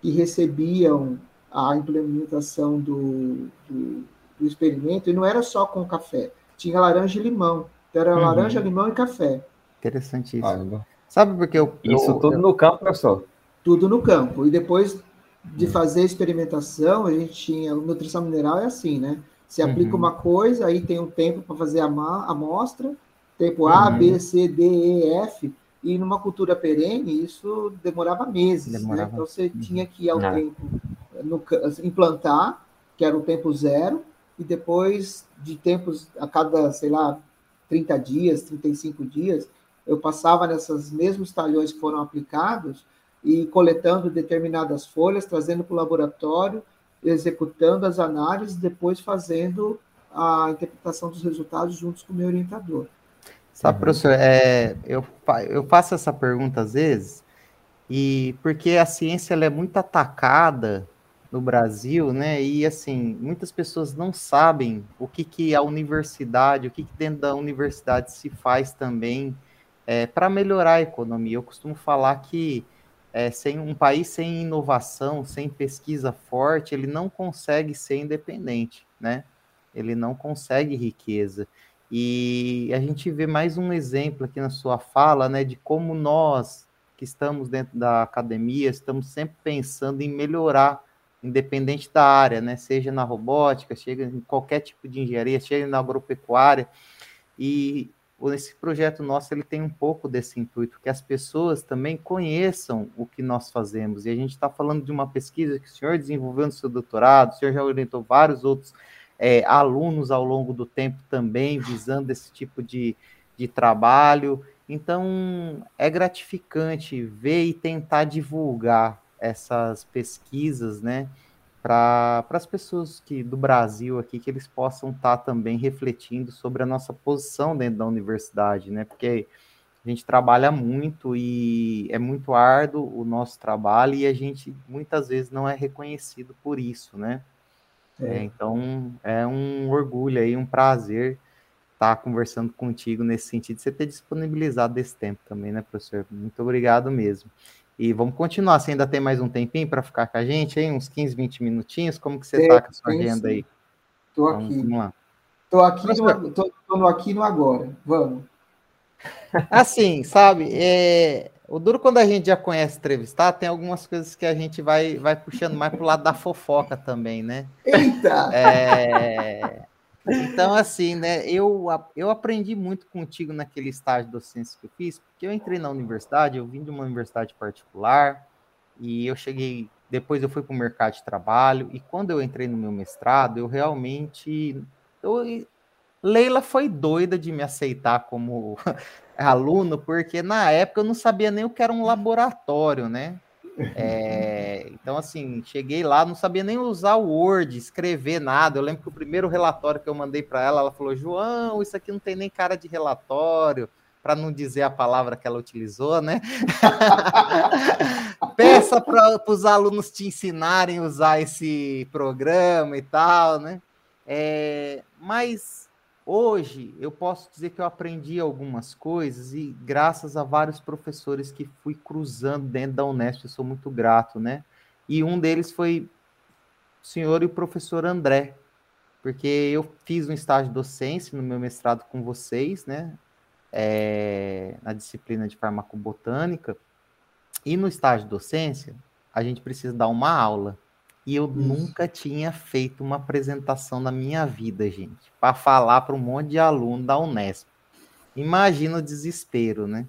que recebiam a implementação do, do, do experimento, e não era só com café, tinha laranja e limão, então era Uhum. laranja, limão e café, Interessante isso. Caramba. Sabe por que eu, Isso eu- tudo no campo, professor. tudo no campo. E depois de fazer a experimentação, a gente tinha. Nutrição mineral é assim, né? Você aplica uhum. uma coisa, aí tem um tempo para fazer a amostra, tempo A, uhum. B, C, D, E, F, e numa cultura perene isso demorava meses. Né? Demorava. Né? Então você uhum. tinha que ir ao é. tempo no, implantar, que era o tempo zero, e depois de tempos a cada, sei lá, 30 dias, 35 dias, eu passava nessas mesmos talhões que foram aplicados e coletando determinadas folhas, trazendo para o laboratório, executando as análises, depois fazendo a interpretação dos resultados juntos com o meu orientador. Sabe, professor, é, eu, eu faço essa pergunta às vezes, e porque a ciência é muito atacada no Brasil, né? E assim, muitas pessoas não sabem o que, que a universidade, o que, que dentro da universidade se faz também é, para melhorar a economia. Eu costumo falar que é, sem um país sem inovação, sem pesquisa forte, ele não consegue ser independente, né? Ele não consegue riqueza. E a gente vê mais um exemplo aqui na sua fala, né, de como nós que estamos dentro da academia estamos sempre pensando em melhorar, independente da área, né, seja na robótica, seja em qualquer tipo de engenharia, seja na agropecuária. E esse projeto nosso ele tem um pouco desse intuito, que as pessoas também conheçam o que nós fazemos. E a gente está falando de uma pesquisa que o senhor desenvolveu no seu doutorado, o senhor já orientou vários outros é, alunos ao longo do tempo também, visando esse tipo de, de trabalho. Então, é gratificante ver e tentar divulgar essas pesquisas, né? para as pessoas que do Brasil aqui que eles possam estar tá também refletindo sobre a nossa posição dentro da universidade, né? Porque a gente trabalha muito e é muito árduo o nosso trabalho e a gente muitas vezes não é reconhecido por isso, né? É. É, então é um orgulho aí, um prazer estar tá conversando contigo nesse sentido, você ter disponibilizado esse tempo também, né, professor? Muito obrigado mesmo. E vamos continuar. Você ainda tem mais um tempinho para ficar com a gente aí? Uns 15, 20 minutinhos? Como que você está com a sua agenda aí? Estou aqui. Vamos lá. Estou aqui, no, tô, tô no aqui no agora. Vamos. *laughs* Assim, sabe? É, o duro quando a gente já conhece entrevistar, tem algumas coisas que a gente vai, vai puxando mais para o lado da fofoca também, né? Eita! É, então, assim, né, eu, eu aprendi muito contigo naquele estágio de docência que eu fiz, porque eu entrei na universidade, eu vim de uma universidade particular, e eu cheguei, depois eu fui para o mercado de trabalho, e quando eu entrei no meu mestrado, eu realmente. Eu, Leila foi doida de me aceitar como *laughs* aluno, porque na época eu não sabia nem o que era um laboratório, né? É, então, assim, cheguei lá, não sabia nem usar o Word, escrever nada. Eu lembro que o primeiro relatório que eu mandei para ela, ela falou: João, isso aqui não tem nem cara de relatório, para não dizer a palavra que ela utilizou, né? *laughs* Peça para os alunos te ensinarem a usar esse programa e tal, né? É, mas Hoje eu posso dizer que eu aprendi algumas coisas e graças a vários professores que fui cruzando dentro da Unesp, eu sou muito grato, né? E um deles foi o senhor e o professor André, porque eu fiz um estágio de docência no meu mestrado com vocês, né? É, na disciplina de farmacobotânica. E no estágio de docência, a gente precisa dar uma aula. E eu Isso. nunca tinha feito uma apresentação na minha vida, gente, para falar para um monte de aluno da Unesp. Imagina o desespero, né?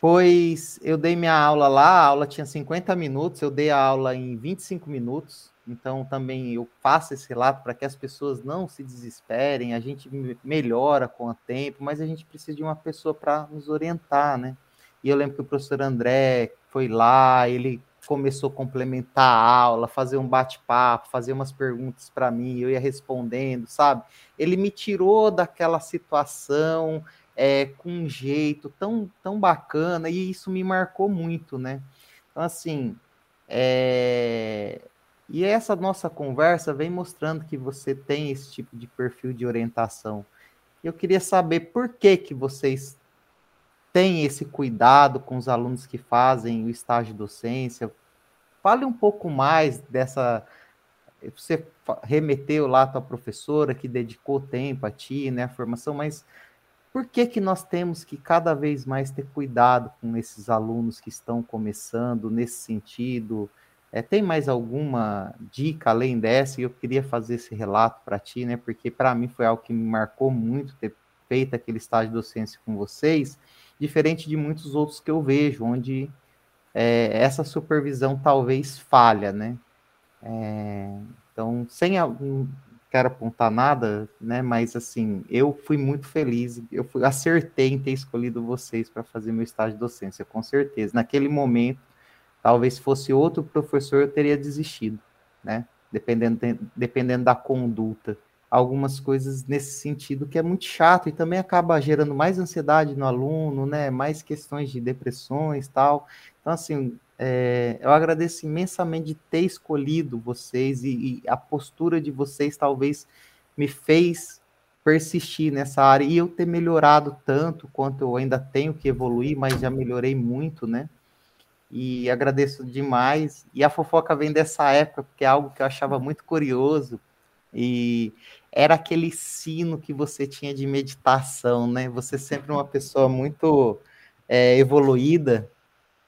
Pois eu dei minha aula lá, a aula tinha 50 minutos, eu dei a aula em 25 minutos, então também eu faço esse relato para que as pessoas não se desesperem, a gente melhora com o tempo, mas a gente precisa de uma pessoa para nos orientar, né? E eu lembro que o professor André foi lá, ele começou a complementar a aula, fazer um bate-papo, fazer umas perguntas para mim, eu ia respondendo, sabe? Ele me tirou daquela situação é, com um jeito tão, tão bacana e isso me marcou muito, né? Então, assim, é... e essa nossa conversa vem mostrando que você tem esse tipo de perfil de orientação. Eu queria saber por que, que vocês têm esse cuidado com os alunos que fazem o estágio docência, Fale um pouco mais dessa. Você remeteu lá a tua professora que dedicou tempo a ti, né, a formação, mas por que que nós temos que cada vez mais ter cuidado com esses alunos que estão começando nesse sentido? É, tem mais alguma dica além dessa? Eu queria fazer esse relato para ti, né? Porque para mim foi algo que me marcou muito ter feito aquele estágio de docência com vocês, diferente de muitos outros que eu vejo, onde é, essa supervisão talvez falha, né? É, então, sem não quero apontar nada, né? Mas assim, eu fui muito feliz, eu fui, acertei em ter escolhido vocês para fazer meu estágio de docência, com certeza. Naquele momento Talvez se fosse outro professor, eu teria desistido, né? Dependendo, dependendo da conduta. Algumas coisas nesse sentido que é muito chato e também acaba gerando mais ansiedade no aluno, né? Mais questões de depressões tal. Então, assim, é, eu agradeço imensamente de ter escolhido vocês e, e a postura de vocês talvez me fez persistir nessa área e eu ter melhorado tanto quanto eu ainda tenho que evoluir, mas já melhorei muito, né? e agradeço demais. E a fofoca vem dessa época, porque é algo que eu achava muito curioso. E era aquele sino que você tinha de meditação, né? Você sempre uma pessoa muito é, evoluída.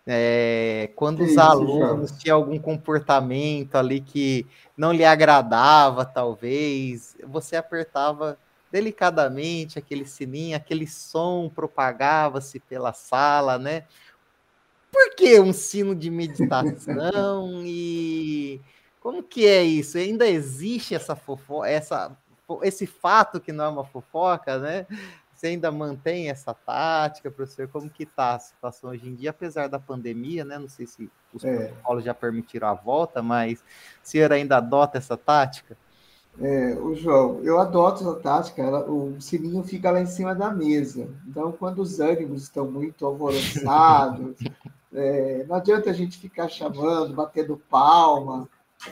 É, quando que os isso, alunos tinham algum comportamento ali que não lhe agradava, talvez, você apertava delicadamente aquele sininho, aquele som propagava-se pela sala, né? por que um sino de meditação *laughs* e como que é isso? Ainda existe essa fofoca, essa, esse fato que não é uma fofoca, né? Você ainda mantém essa tática, professor? Como que está a situação hoje em dia, apesar da pandemia, né? Não sei se os é. protocolos já permitiram a volta, mas o senhor ainda adota essa tática? É, o João, eu adoto essa tática, ela, o sininho fica lá em cima da mesa. Então, quando os ânimos estão muito alvoroçados, *laughs* é, não adianta a gente ficar chamando, batendo palma,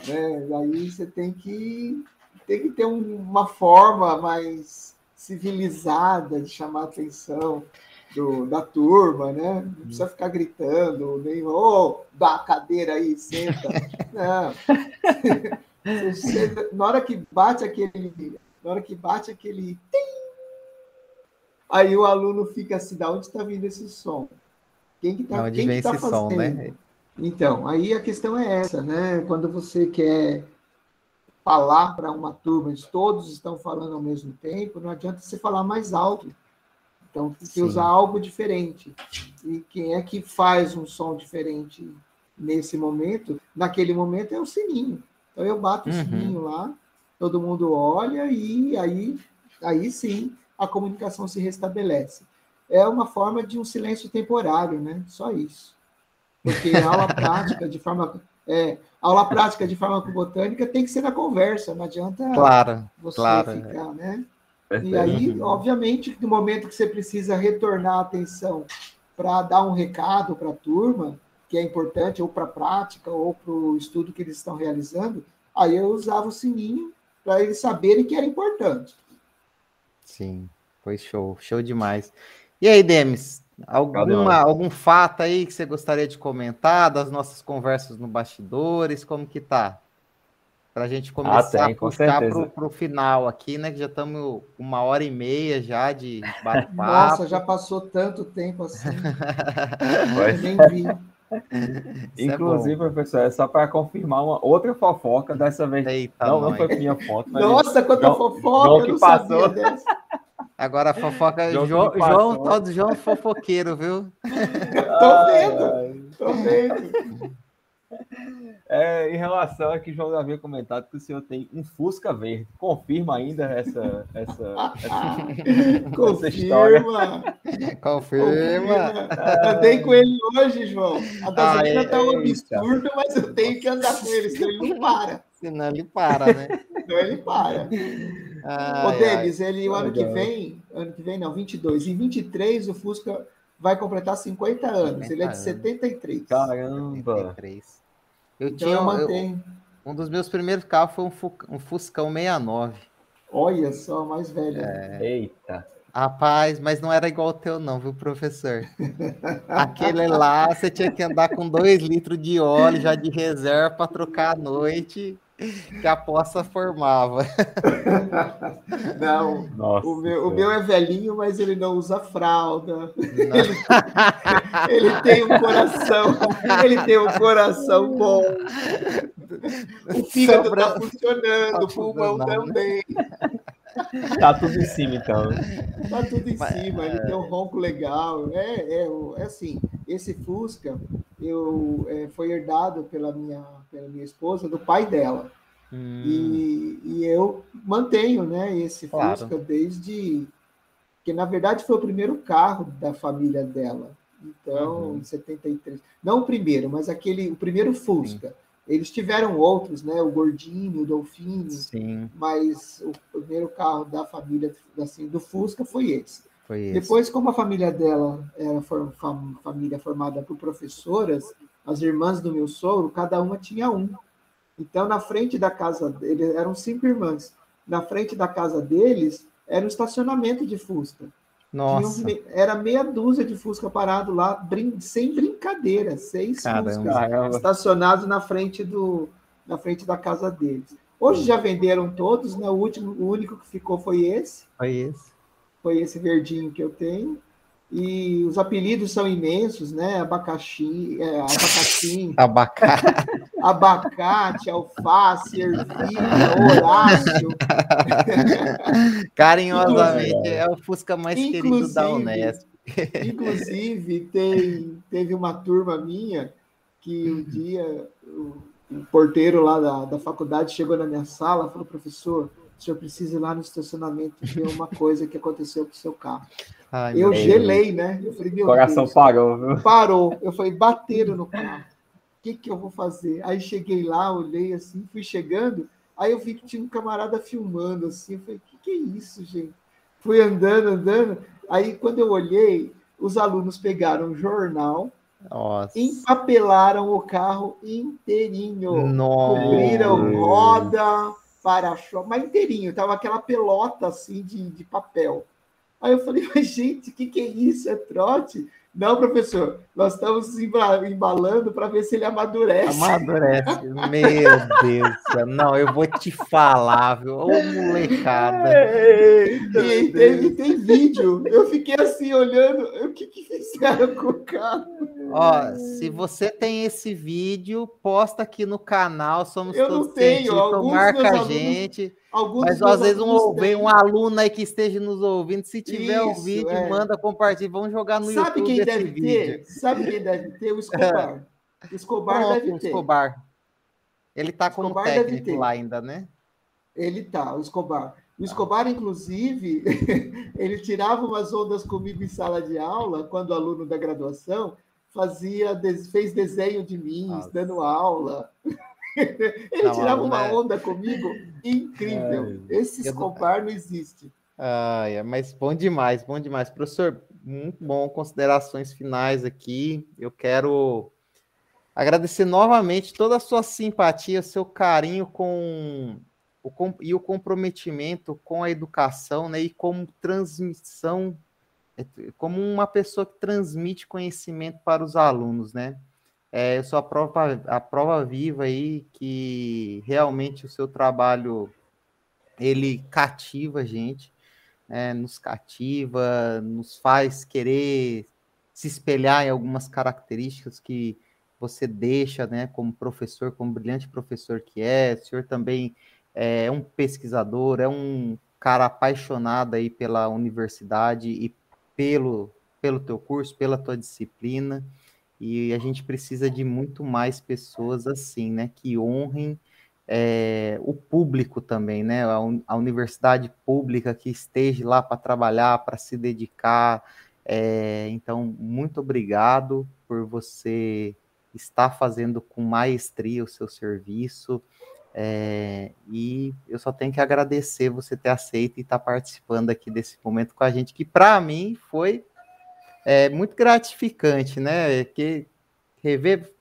né? Aí você tem que, tem que ter um, uma forma mais civilizada de chamar a atenção do, da turma, né? Não precisa ficar gritando, nem, ô, oh, dá a cadeira aí, senta. *laughs* Não. Você, na hora que bate aquele. Na hora que bate aquele. Aí o aluno fica assim, da onde está vindo esse som? Quem que está quem que tá fazendo? Som, né? Então, aí a questão é essa, né? Quando você quer falar para uma turma, de todos estão falando ao mesmo tempo, não adianta você falar mais alto. Então, tem que Sim. usar algo diferente. E quem é que faz um som diferente nesse momento? Naquele momento é o sininho. Então, eu bato uhum. o sininho lá, todo mundo olha e aí, aí sim a comunicação se restabelece é uma forma de um silêncio temporário, né? Só isso. Porque a aula *laughs* prática de forma é, aula prática de farmacobotânica tem que ser na conversa, não adianta claro, você claro, ficar, né? E aí, obviamente, no momento que você precisa retornar a atenção para dar um recado para a turma, que é importante, ou para a prática, ou para o estudo que eles estão realizando, aí eu usava o sininho para eles saberem que era importante. Sim, foi show, show demais. E aí, Demis, alguma, algum fato aí que você gostaria de comentar das nossas conversas no bastidores? Como que tá? Para a gente ah, começar ah, tem, a puxar para o final aqui, né? Que já estamos uma hora e meia já de bate-papo. Nossa, já passou tanto tempo assim. *laughs* nem vi. Isso é Inclusive, é professor, é só para confirmar uma outra fofoca, dessa vez Eita, não, não foi minha foto. Nossa, quanta João, fofoca! João que passou. Agora a fofoca. João, João, João tal do João fofoqueiro, viu? *laughs* tô vendo, tô vendo. É, em relação a que o João havia comentado que o senhor tem um Fusca verde. Confirma ainda essa, essa, *laughs* essa, Confirma. essa história. Confirma. Andei com ele hoje, João. A gasolina está ah, é, um absurdo, mas eu tenho que andar com ele, senão ele não para. Senão ele para, né? Senão ele para. Ai, Ô, Denis, ele o ano que vem, ano que vem não, 22, em 23 o Fusca vai completar 50 anos, 50 ele é de 73. Caramba! 73. Eu então tinha eu eu, um dos meus primeiros carros foi um, um Fuscão 69. Olha só, mais velho. É... Eita. Rapaz, mas não era igual o teu, não, viu, professor? Aquele lá, você tinha que andar com dois litros de óleo já de reserva para trocar à noite. Que a poça formava. *laughs* Não, Nossa, o, meu, o meu é velhinho, mas ele não usa fralda. Ele, ele, tem um coração, ele tem um coração bom. O fígado está funcionando, tá o pulmão também. Tá tudo em cima, então. Tá tudo em cima, ele tem um ronco legal. É, é, é assim, esse Fusca eu, é, foi herdado pela minha, pela minha esposa, do pai dela. Hum. E, e eu mantenho né, esse claro. Fusca desde. que na verdade foi o primeiro carro da família dela. Então, uhum. em 73. Não o primeiro, mas aquele, o primeiro Fusca. Sim. Eles tiveram outros, né? O Gordinho, o Dolfinho, Sim. mas o primeiro carro da família assim, do Fusca foi esse. Foi esse. Depois, como a família dela era fam família formada por professoras, as irmãs do meu sogro, cada uma tinha um. Então, na frente da casa deles, eram cinco irmãs. Na frente da casa deles era um estacionamento de Fusca. Nossa. Um, era meia dúzia de Fusca parado lá, brin sem brincadeira, seis Caramba. Fuscas estacionados na frente do na frente da casa deles. Hoje já venderam todos, né? O último, o único que ficou foi esse. Foi esse. Foi esse verdinho que eu tenho. E os apelidos são imensos, né? Abacaxi, é, abacaxi, *laughs* abacate, *laughs* abacate, alface, ervilha, Horácio. *laughs* Carinhosamente, é o Fusca mais querido da Unesp. inclusive, tem, teve uma turma minha que um dia o, o porteiro lá da, da faculdade chegou na minha sala e falou, professor, o senhor precisa ir lá no estacionamento ver uma coisa que aconteceu com o seu carro. Ai, eu gelei, né? Eu falei, meu Coração Deus, parou, viu? Parou. Eu falei, bateram no carro. O que, que eu vou fazer? Aí cheguei lá, olhei assim, fui chegando, aí eu vi que tinha um camarada filmando assim. Eu falei, o que, que é isso, gente? Fui andando, andando. Aí quando eu olhei, os alunos pegaram o jornal, nossa. empapelaram o carro inteirinho. Nossa. Cobriram roda, para-choque, mas inteirinho, tava aquela pelota assim de, de papel. Aí eu falei, *laughs* mas gente, o que, que é isso? É trote? Não, professor, nós estamos embalando para ver se ele amadurece. Amadurece, meu Deus. Não, eu vou te falar, viu? Ô, molecada. Eita, e tem, tem, vídeo. Eu fiquei assim olhando, o que, que fizeram com o carro? Ó, se você tem esse vídeo, posta aqui no canal. Somos eu todos não tenho, marca a gente. Alguns Mas às vezes um, vem um aluno aí que esteja nos ouvindo, se tiver o vídeo, é. manda compartilhar, vamos jogar no Sabe YouTube quem deve vídeo. ter? Sabe quem deve ter? O Escobar. *laughs* O Escobar Pronto, deve ter. Escobar. Ele tá como Escobar técnico lá ainda, né? Ele tá, o Escobar. O Escobar, inclusive, *laughs* ele tirava umas ondas comigo em sala de aula, quando aluno da graduação, fazia, fez desenho de mim, Nossa. dando aula. *laughs* Ele não, tirava uma né? onda comigo incrível. É, Esse Escobar não existe. Ah, é, mas bom demais, bom demais. Professor, muito bom. Considerações finais aqui. Eu quero agradecer novamente toda a sua simpatia, seu carinho com o, com, e o comprometimento com a educação, né? E como transmissão, é, como uma pessoa que transmite conhecimento para os alunos, né? É, eu sou a prova, a prova viva aí que realmente o seu trabalho ele cativa a gente, é, nos cativa, nos faz querer se espelhar em algumas características que você deixa, né, como professor, como brilhante professor que é. O senhor também é um pesquisador, é um cara apaixonado aí pela universidade e pelo pelo teu curso, pela tua disciplina. E a gente precisa de muito mais pessoas assim, né? Que honrem é, o público também, né? A, a, universidade pública que esteja lá para trabalhar, para se dedicar. É, então, muito obrigado por você estar fazendo com maestria o seu serviço. É, e eu só tenho que agradecer você ter aceito e estar participando aqui desse momento com a gente, que para mim foi é muito gratificante, né? Que rever,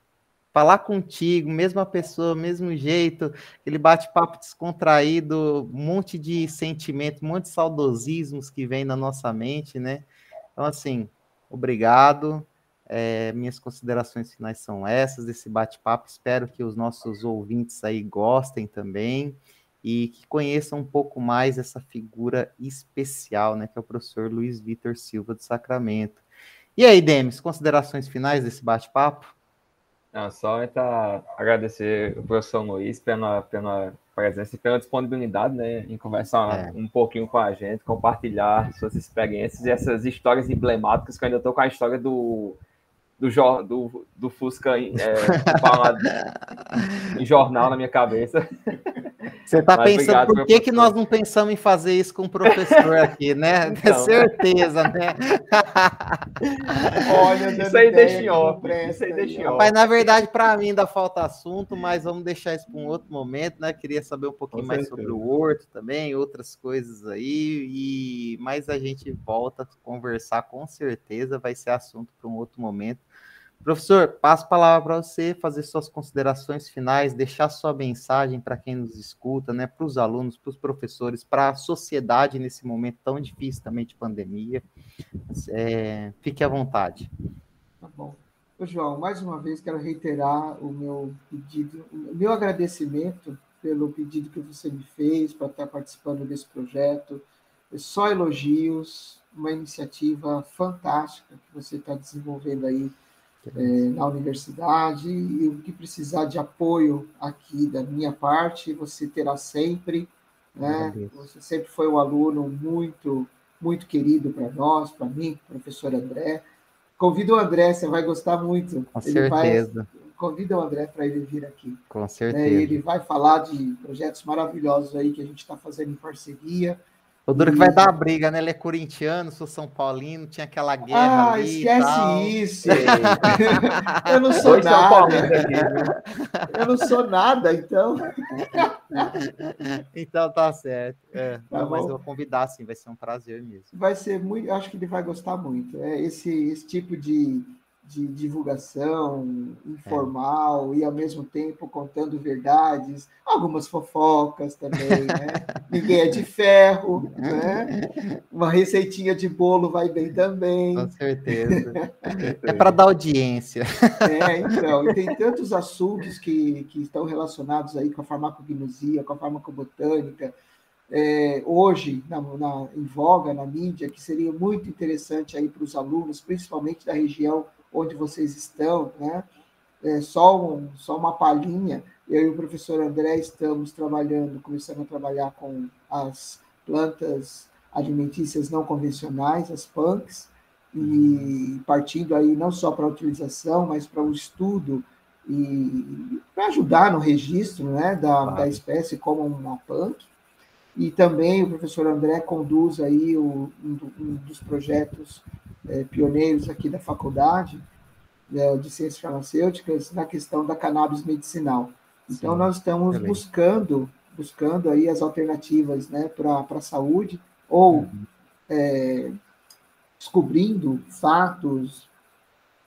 falar contigo, mesma pessoa, mesmo jeito, aquele bate-papo descontraído, um monte de sentimento, um monte de saudosismos que vem na nossa mente, né? Então, assim, obrigado. é, minhas considerações finais são essas desse bate-papo. Espero que os nossos ouvintes aí gostem também e que conheçam um pouco mais essa figura especial, né, que é o professor Luiz Vitor Silva do Sacramento. E aí, Demis, considerações finais desse bate-papo? Não, só então, agradecer o professor Luiz pela, pela presença e pela disponibilidade né, em conversar é. um pouquinho com a gente, compartilhar suas experiências e essas histórias emblemáticas, que eu ainda estou com a história do, do, do, do Fusca é, *laughs* em jornal na minha cabeça. *laughs* Você está pensando, por que, que nós não pensamos em fazer isso com o professor aqui, né? *laughs* Então, certeza, né? *laughs* Olha, isso aí deixa em off. Isso aí deixa em off. Mas, na verdade, para mim ainda falta assunto, mas vamos deixar isso para um outro momento, né? Queria saber um pouquinho com mais certeza. sobre o Horto também, outras coisas aí, e mais a gente volta a conversar com certeza, vai ser assunto para um outro momento. Professor, passo a palavra para você fazer suas considerações finais, deixar sua mensagem para quem nos escuta, né, para os alunos, para os professores, para a sociedade nesse momento tão difícil também de pandemia. É, fique à vontade. Tá bom. Ô, João, mais uma vez quero reiterar o meu pedido, o meu agradecimento pelo pedido que você me fez para estar participando desse projeto. Só elogios, uma iniciativa fantástica que você está desenvolvendo aí é, na universidade e o que precisar de apoio aqui da minha parte, você terá sempre. Né? Você sempre foi um aluno muito, muito querido para nós, para mim, professor André. Convido o André, você vai gostar muito. Com ele certeza. Vai, convida o André para ele vir aqui. Com certeza. É, ele vai falar de projetos maravilhosos aí que a gente está fazendo em parceria. O duro que vai dar briga, né? Ele é corintiano, sou São Paulino, tinha aquela guerra ah, ali. Esquece isso! *laughs* eu não sou nada. eu não sou nada, então. *laughs* então tá certo. É, tá não, mas eu vou convidar, sim, vai ser um prazer mesmo. Vai ser muito, acho que ele vai gostar muito. É esse, esse tipo de de divulgação informal é. e ao mesmo tempo contando verdades, algumas fofocas também, né? *laughs* Ninguém é de ferro, né? *laughs* Uma receitinha de bolo vai bem também. Com certeza. é para dar audiência. É, então, e tem tantos assuntos que, que estão relacionados aí com a farmacognosia, com a farmacobotânica, é, hoje na, na, em voga na mídia, que seria muito interessante aí para os alunos, principalmente da região onde vocês estão, né? É só, um, só uma palhinha. Eu e o professor André estamos trabalhando, começando a trabalhar com as plantas alimentícias não convencionais, as PANCs, e partindo aí não só para a utilização, mas para o estudo e para ajudar no registro né, da, da espécie como uma PANC. E também o professor André conduz aí o, um, dos projetos é, pioneiros aqui da faculdade é, de ciências farmacêuticas na questão da cannabis medicinal. Então, Sim, nós estamos buscando buscando aí as alternativas né, para a saúde, ou uhum. é, descobrindo fatos,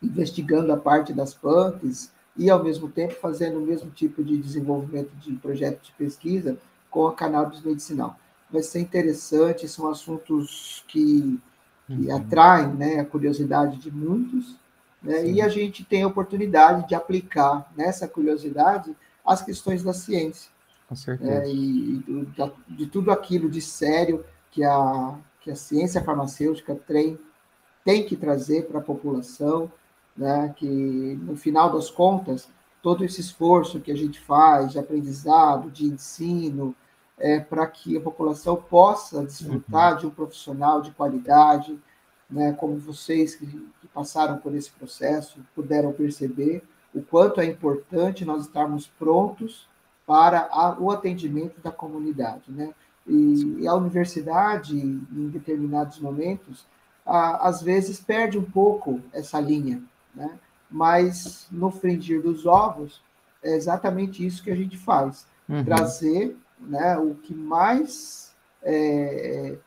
investigando a parte das PANCs e, ao mesmo tempo, fazendo o mesmo tipo de desenvolvimento de projeto de pesquisa com a cannabis medicinal. Vai ser interessante, são assuntos que que uhum. atraem né, a curiosidade de muitos, né, e a gente tem a oportunidade de aplicar nessa curiosidade as questões da ciência. Com certeza. Né, e do, de tudo aquilo de sério que a, que a ciência farmacêutica tem, tem que trazer para a população, né, que no final das contas, todo esse esforço que a gente faz de aprendizado, de ensino, é, para que a população possa desfrutar uhum. de um profissional de qualidade, né, como vocês que, que, passaram por esse processo puderam perceber o quanto é importante nós estarmos prontos para a, o atendimento da comunidade, né? E, e, a universidade, em determinados momentos, a, às vezes perde um pouco essa linha, né? Mas no fringir dos ovos é exatamente isso que a gente faz: uhum. trazer né, o que mais é,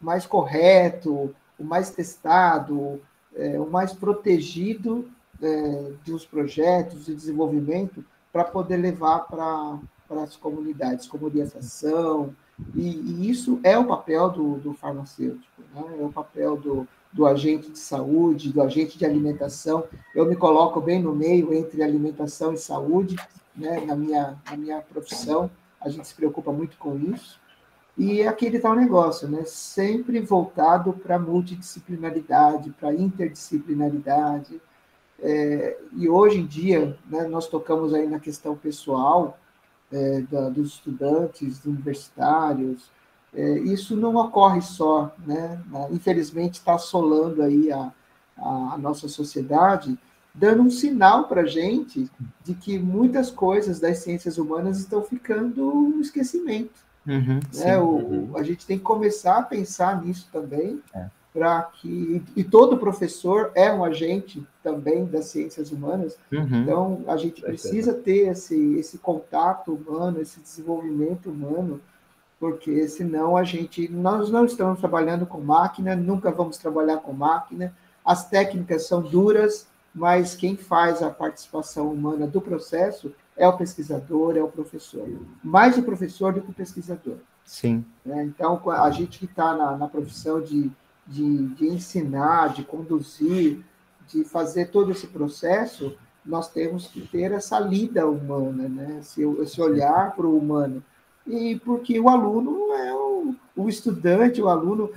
mais correto, o mais testado, é, o mais protegido é, dos projetos de desenvolvimento para poder levar para as comunidades, como orientação, e, e, isso é o papel do, do farmacêutico, né? é o papel do, do agente de saúde, do agente de alimentação. Eu me coloco bem no meio entre alimentação e saúde, né, na, minha, na minha profissão, a gente se preocupa muito com isso. E aquele tal negócio, né, sempre voltado para multidisciplinaridade, para interdisciplinaridade. É, e hoje em dia, né, nós tocamos aí na questão pessoal é, da, dos estudantes, universitários, é, isso não ocorre só, né? Infelizmente está assolando aí a, a, a nossa sociedade, dando um sinal para a gente de que muitas coisas das ciências humanas estão ficando no esquecimento. Uhum, né? o, uhum. A gente tem que começar a pensar nisso também, é. para que e todo professor é um agente também das ciências humanas. Uhum. Então a gente precisa ter esse esse contato humano, esse desenvolvimento humano porque senão a gente nós não estamos trabalhando com máquina, nunca vamos trabalhar com máquina. As técnicas são duras, mas quem faz a participação humana do processo é o pesquisador, é o professor. Mais o professor do que o pesquisador. Sim. É, então, a gente que está na, na, profissão de, de, de ensinar, de conduzir, de fazer todo esse processo, nós temos que ter essa lida humana, né? esse, esse olhar para o humano e porque o aluno é o, o estudante, o aluno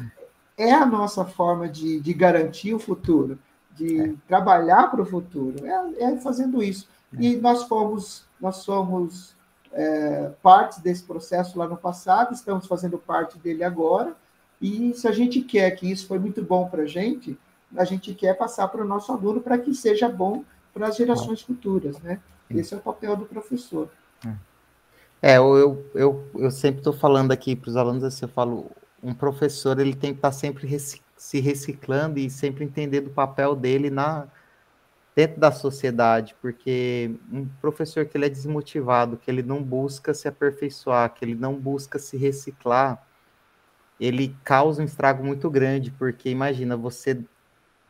é a nossa forma de, de garantir o futuro, de é. trabalhar para o futuro, é, é, fazendo isso. É. E nós fomos, nós somos é, parte desse processo lá no passado, estamos fazendo parte dele agora, e se a gente quer que isso foi muito bom para a gente, a gente quer passar para o nosso aluno para que seja bom para as gerações futuras, né? Esse é o papel do professor. É. É, eu, eu, eu sempre estou falando aqui para os alunos assim, eu falo, um professor ele tem que estar tá sempre rec se reciclando e sempre entendendo o papel dele na dentro da sociedade, porque um professor que ele é desmotivado, que ele não busca se aperfeiçoar, que ele não busca se reciclar, ele causa um estrago muito grande, porque imagina, você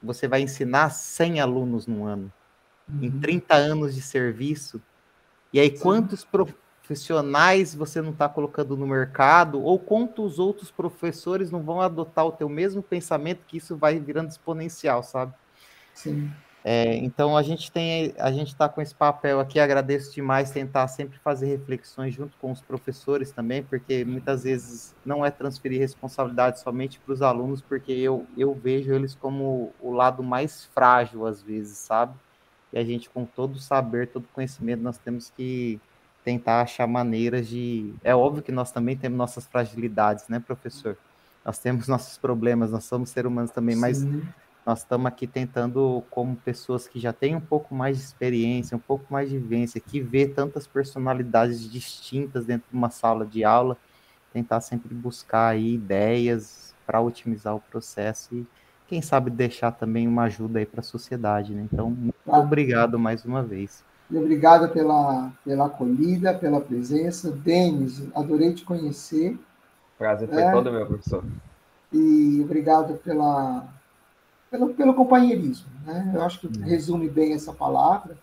você vai ensinar 100 alunos no ano, uhum. em 30 anos de serviço, e aí quantos, profissionais você não está colocando no mercado, ou quantos outros professores não vão adotar o teu mesmo pensamento que isso vai virando exponencial, sabe? Sim. É, então a gente tem, a gente está com esse papel aqui, agradeço demais tentar sempre fazer reflexões junto com os professores também, porque muitas vezes não é transferir responsabilidade somente para os alunos, porque eu, eu vejo eles como o lado mais frágil às vezes, sabe? E a gente, com todo o saber, todo o conhecimento, nós temos que tentar achar maneiras de. É óbvio que nós também temos nossas fragilidades, né, professor? Nós temos *laughs* nossos problemas, nós somos seres humanos também, Sim. mas nós estamos aqui tentando, como pessoas que já têm um pouco mais de experiência, um pouco mais de vivência, que vê tantas personalidades distintas dentro de uma sala de aula, tentar sempre buscar aí ideias para otimizar o processo e quem sabe deixar também uma ajuda aí para a sociedade, né? Então, muito ah. obrigado mais uma vez. E obrigado pela, pela acolhida, pela presença. Denis, adorei te conhecer. Prazer foi é, todo meu, professor. E obrigado pela, pelo, pelo companheirismo. Né? Eu acho que hum. resume bem essa palavra.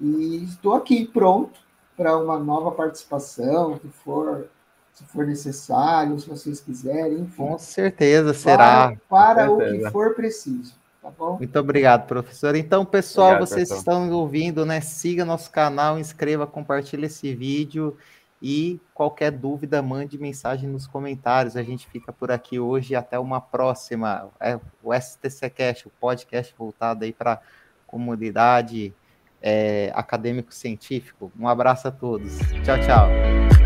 E estou aqui pronto para uma nova participação, que for, se for necessário, se vocês quiserem. Enfim, Com certeza será. Para, para o que for preciso. Tá bom? Muito obrigado, professor. Então, pessoal, obrigado, vocês pessoal. estão ouvindo, né? Siga nosso canal, inscreva, compartilhe esse vídeo e qualquer dúvida, mande mensagem nos comentários. A gente fica por aqui hoje até uma próxima. É o STC Cast, o podcast voltado aí para a comunidade é, acadêmico-científico. Um abraço a todos. Tchau, tchau.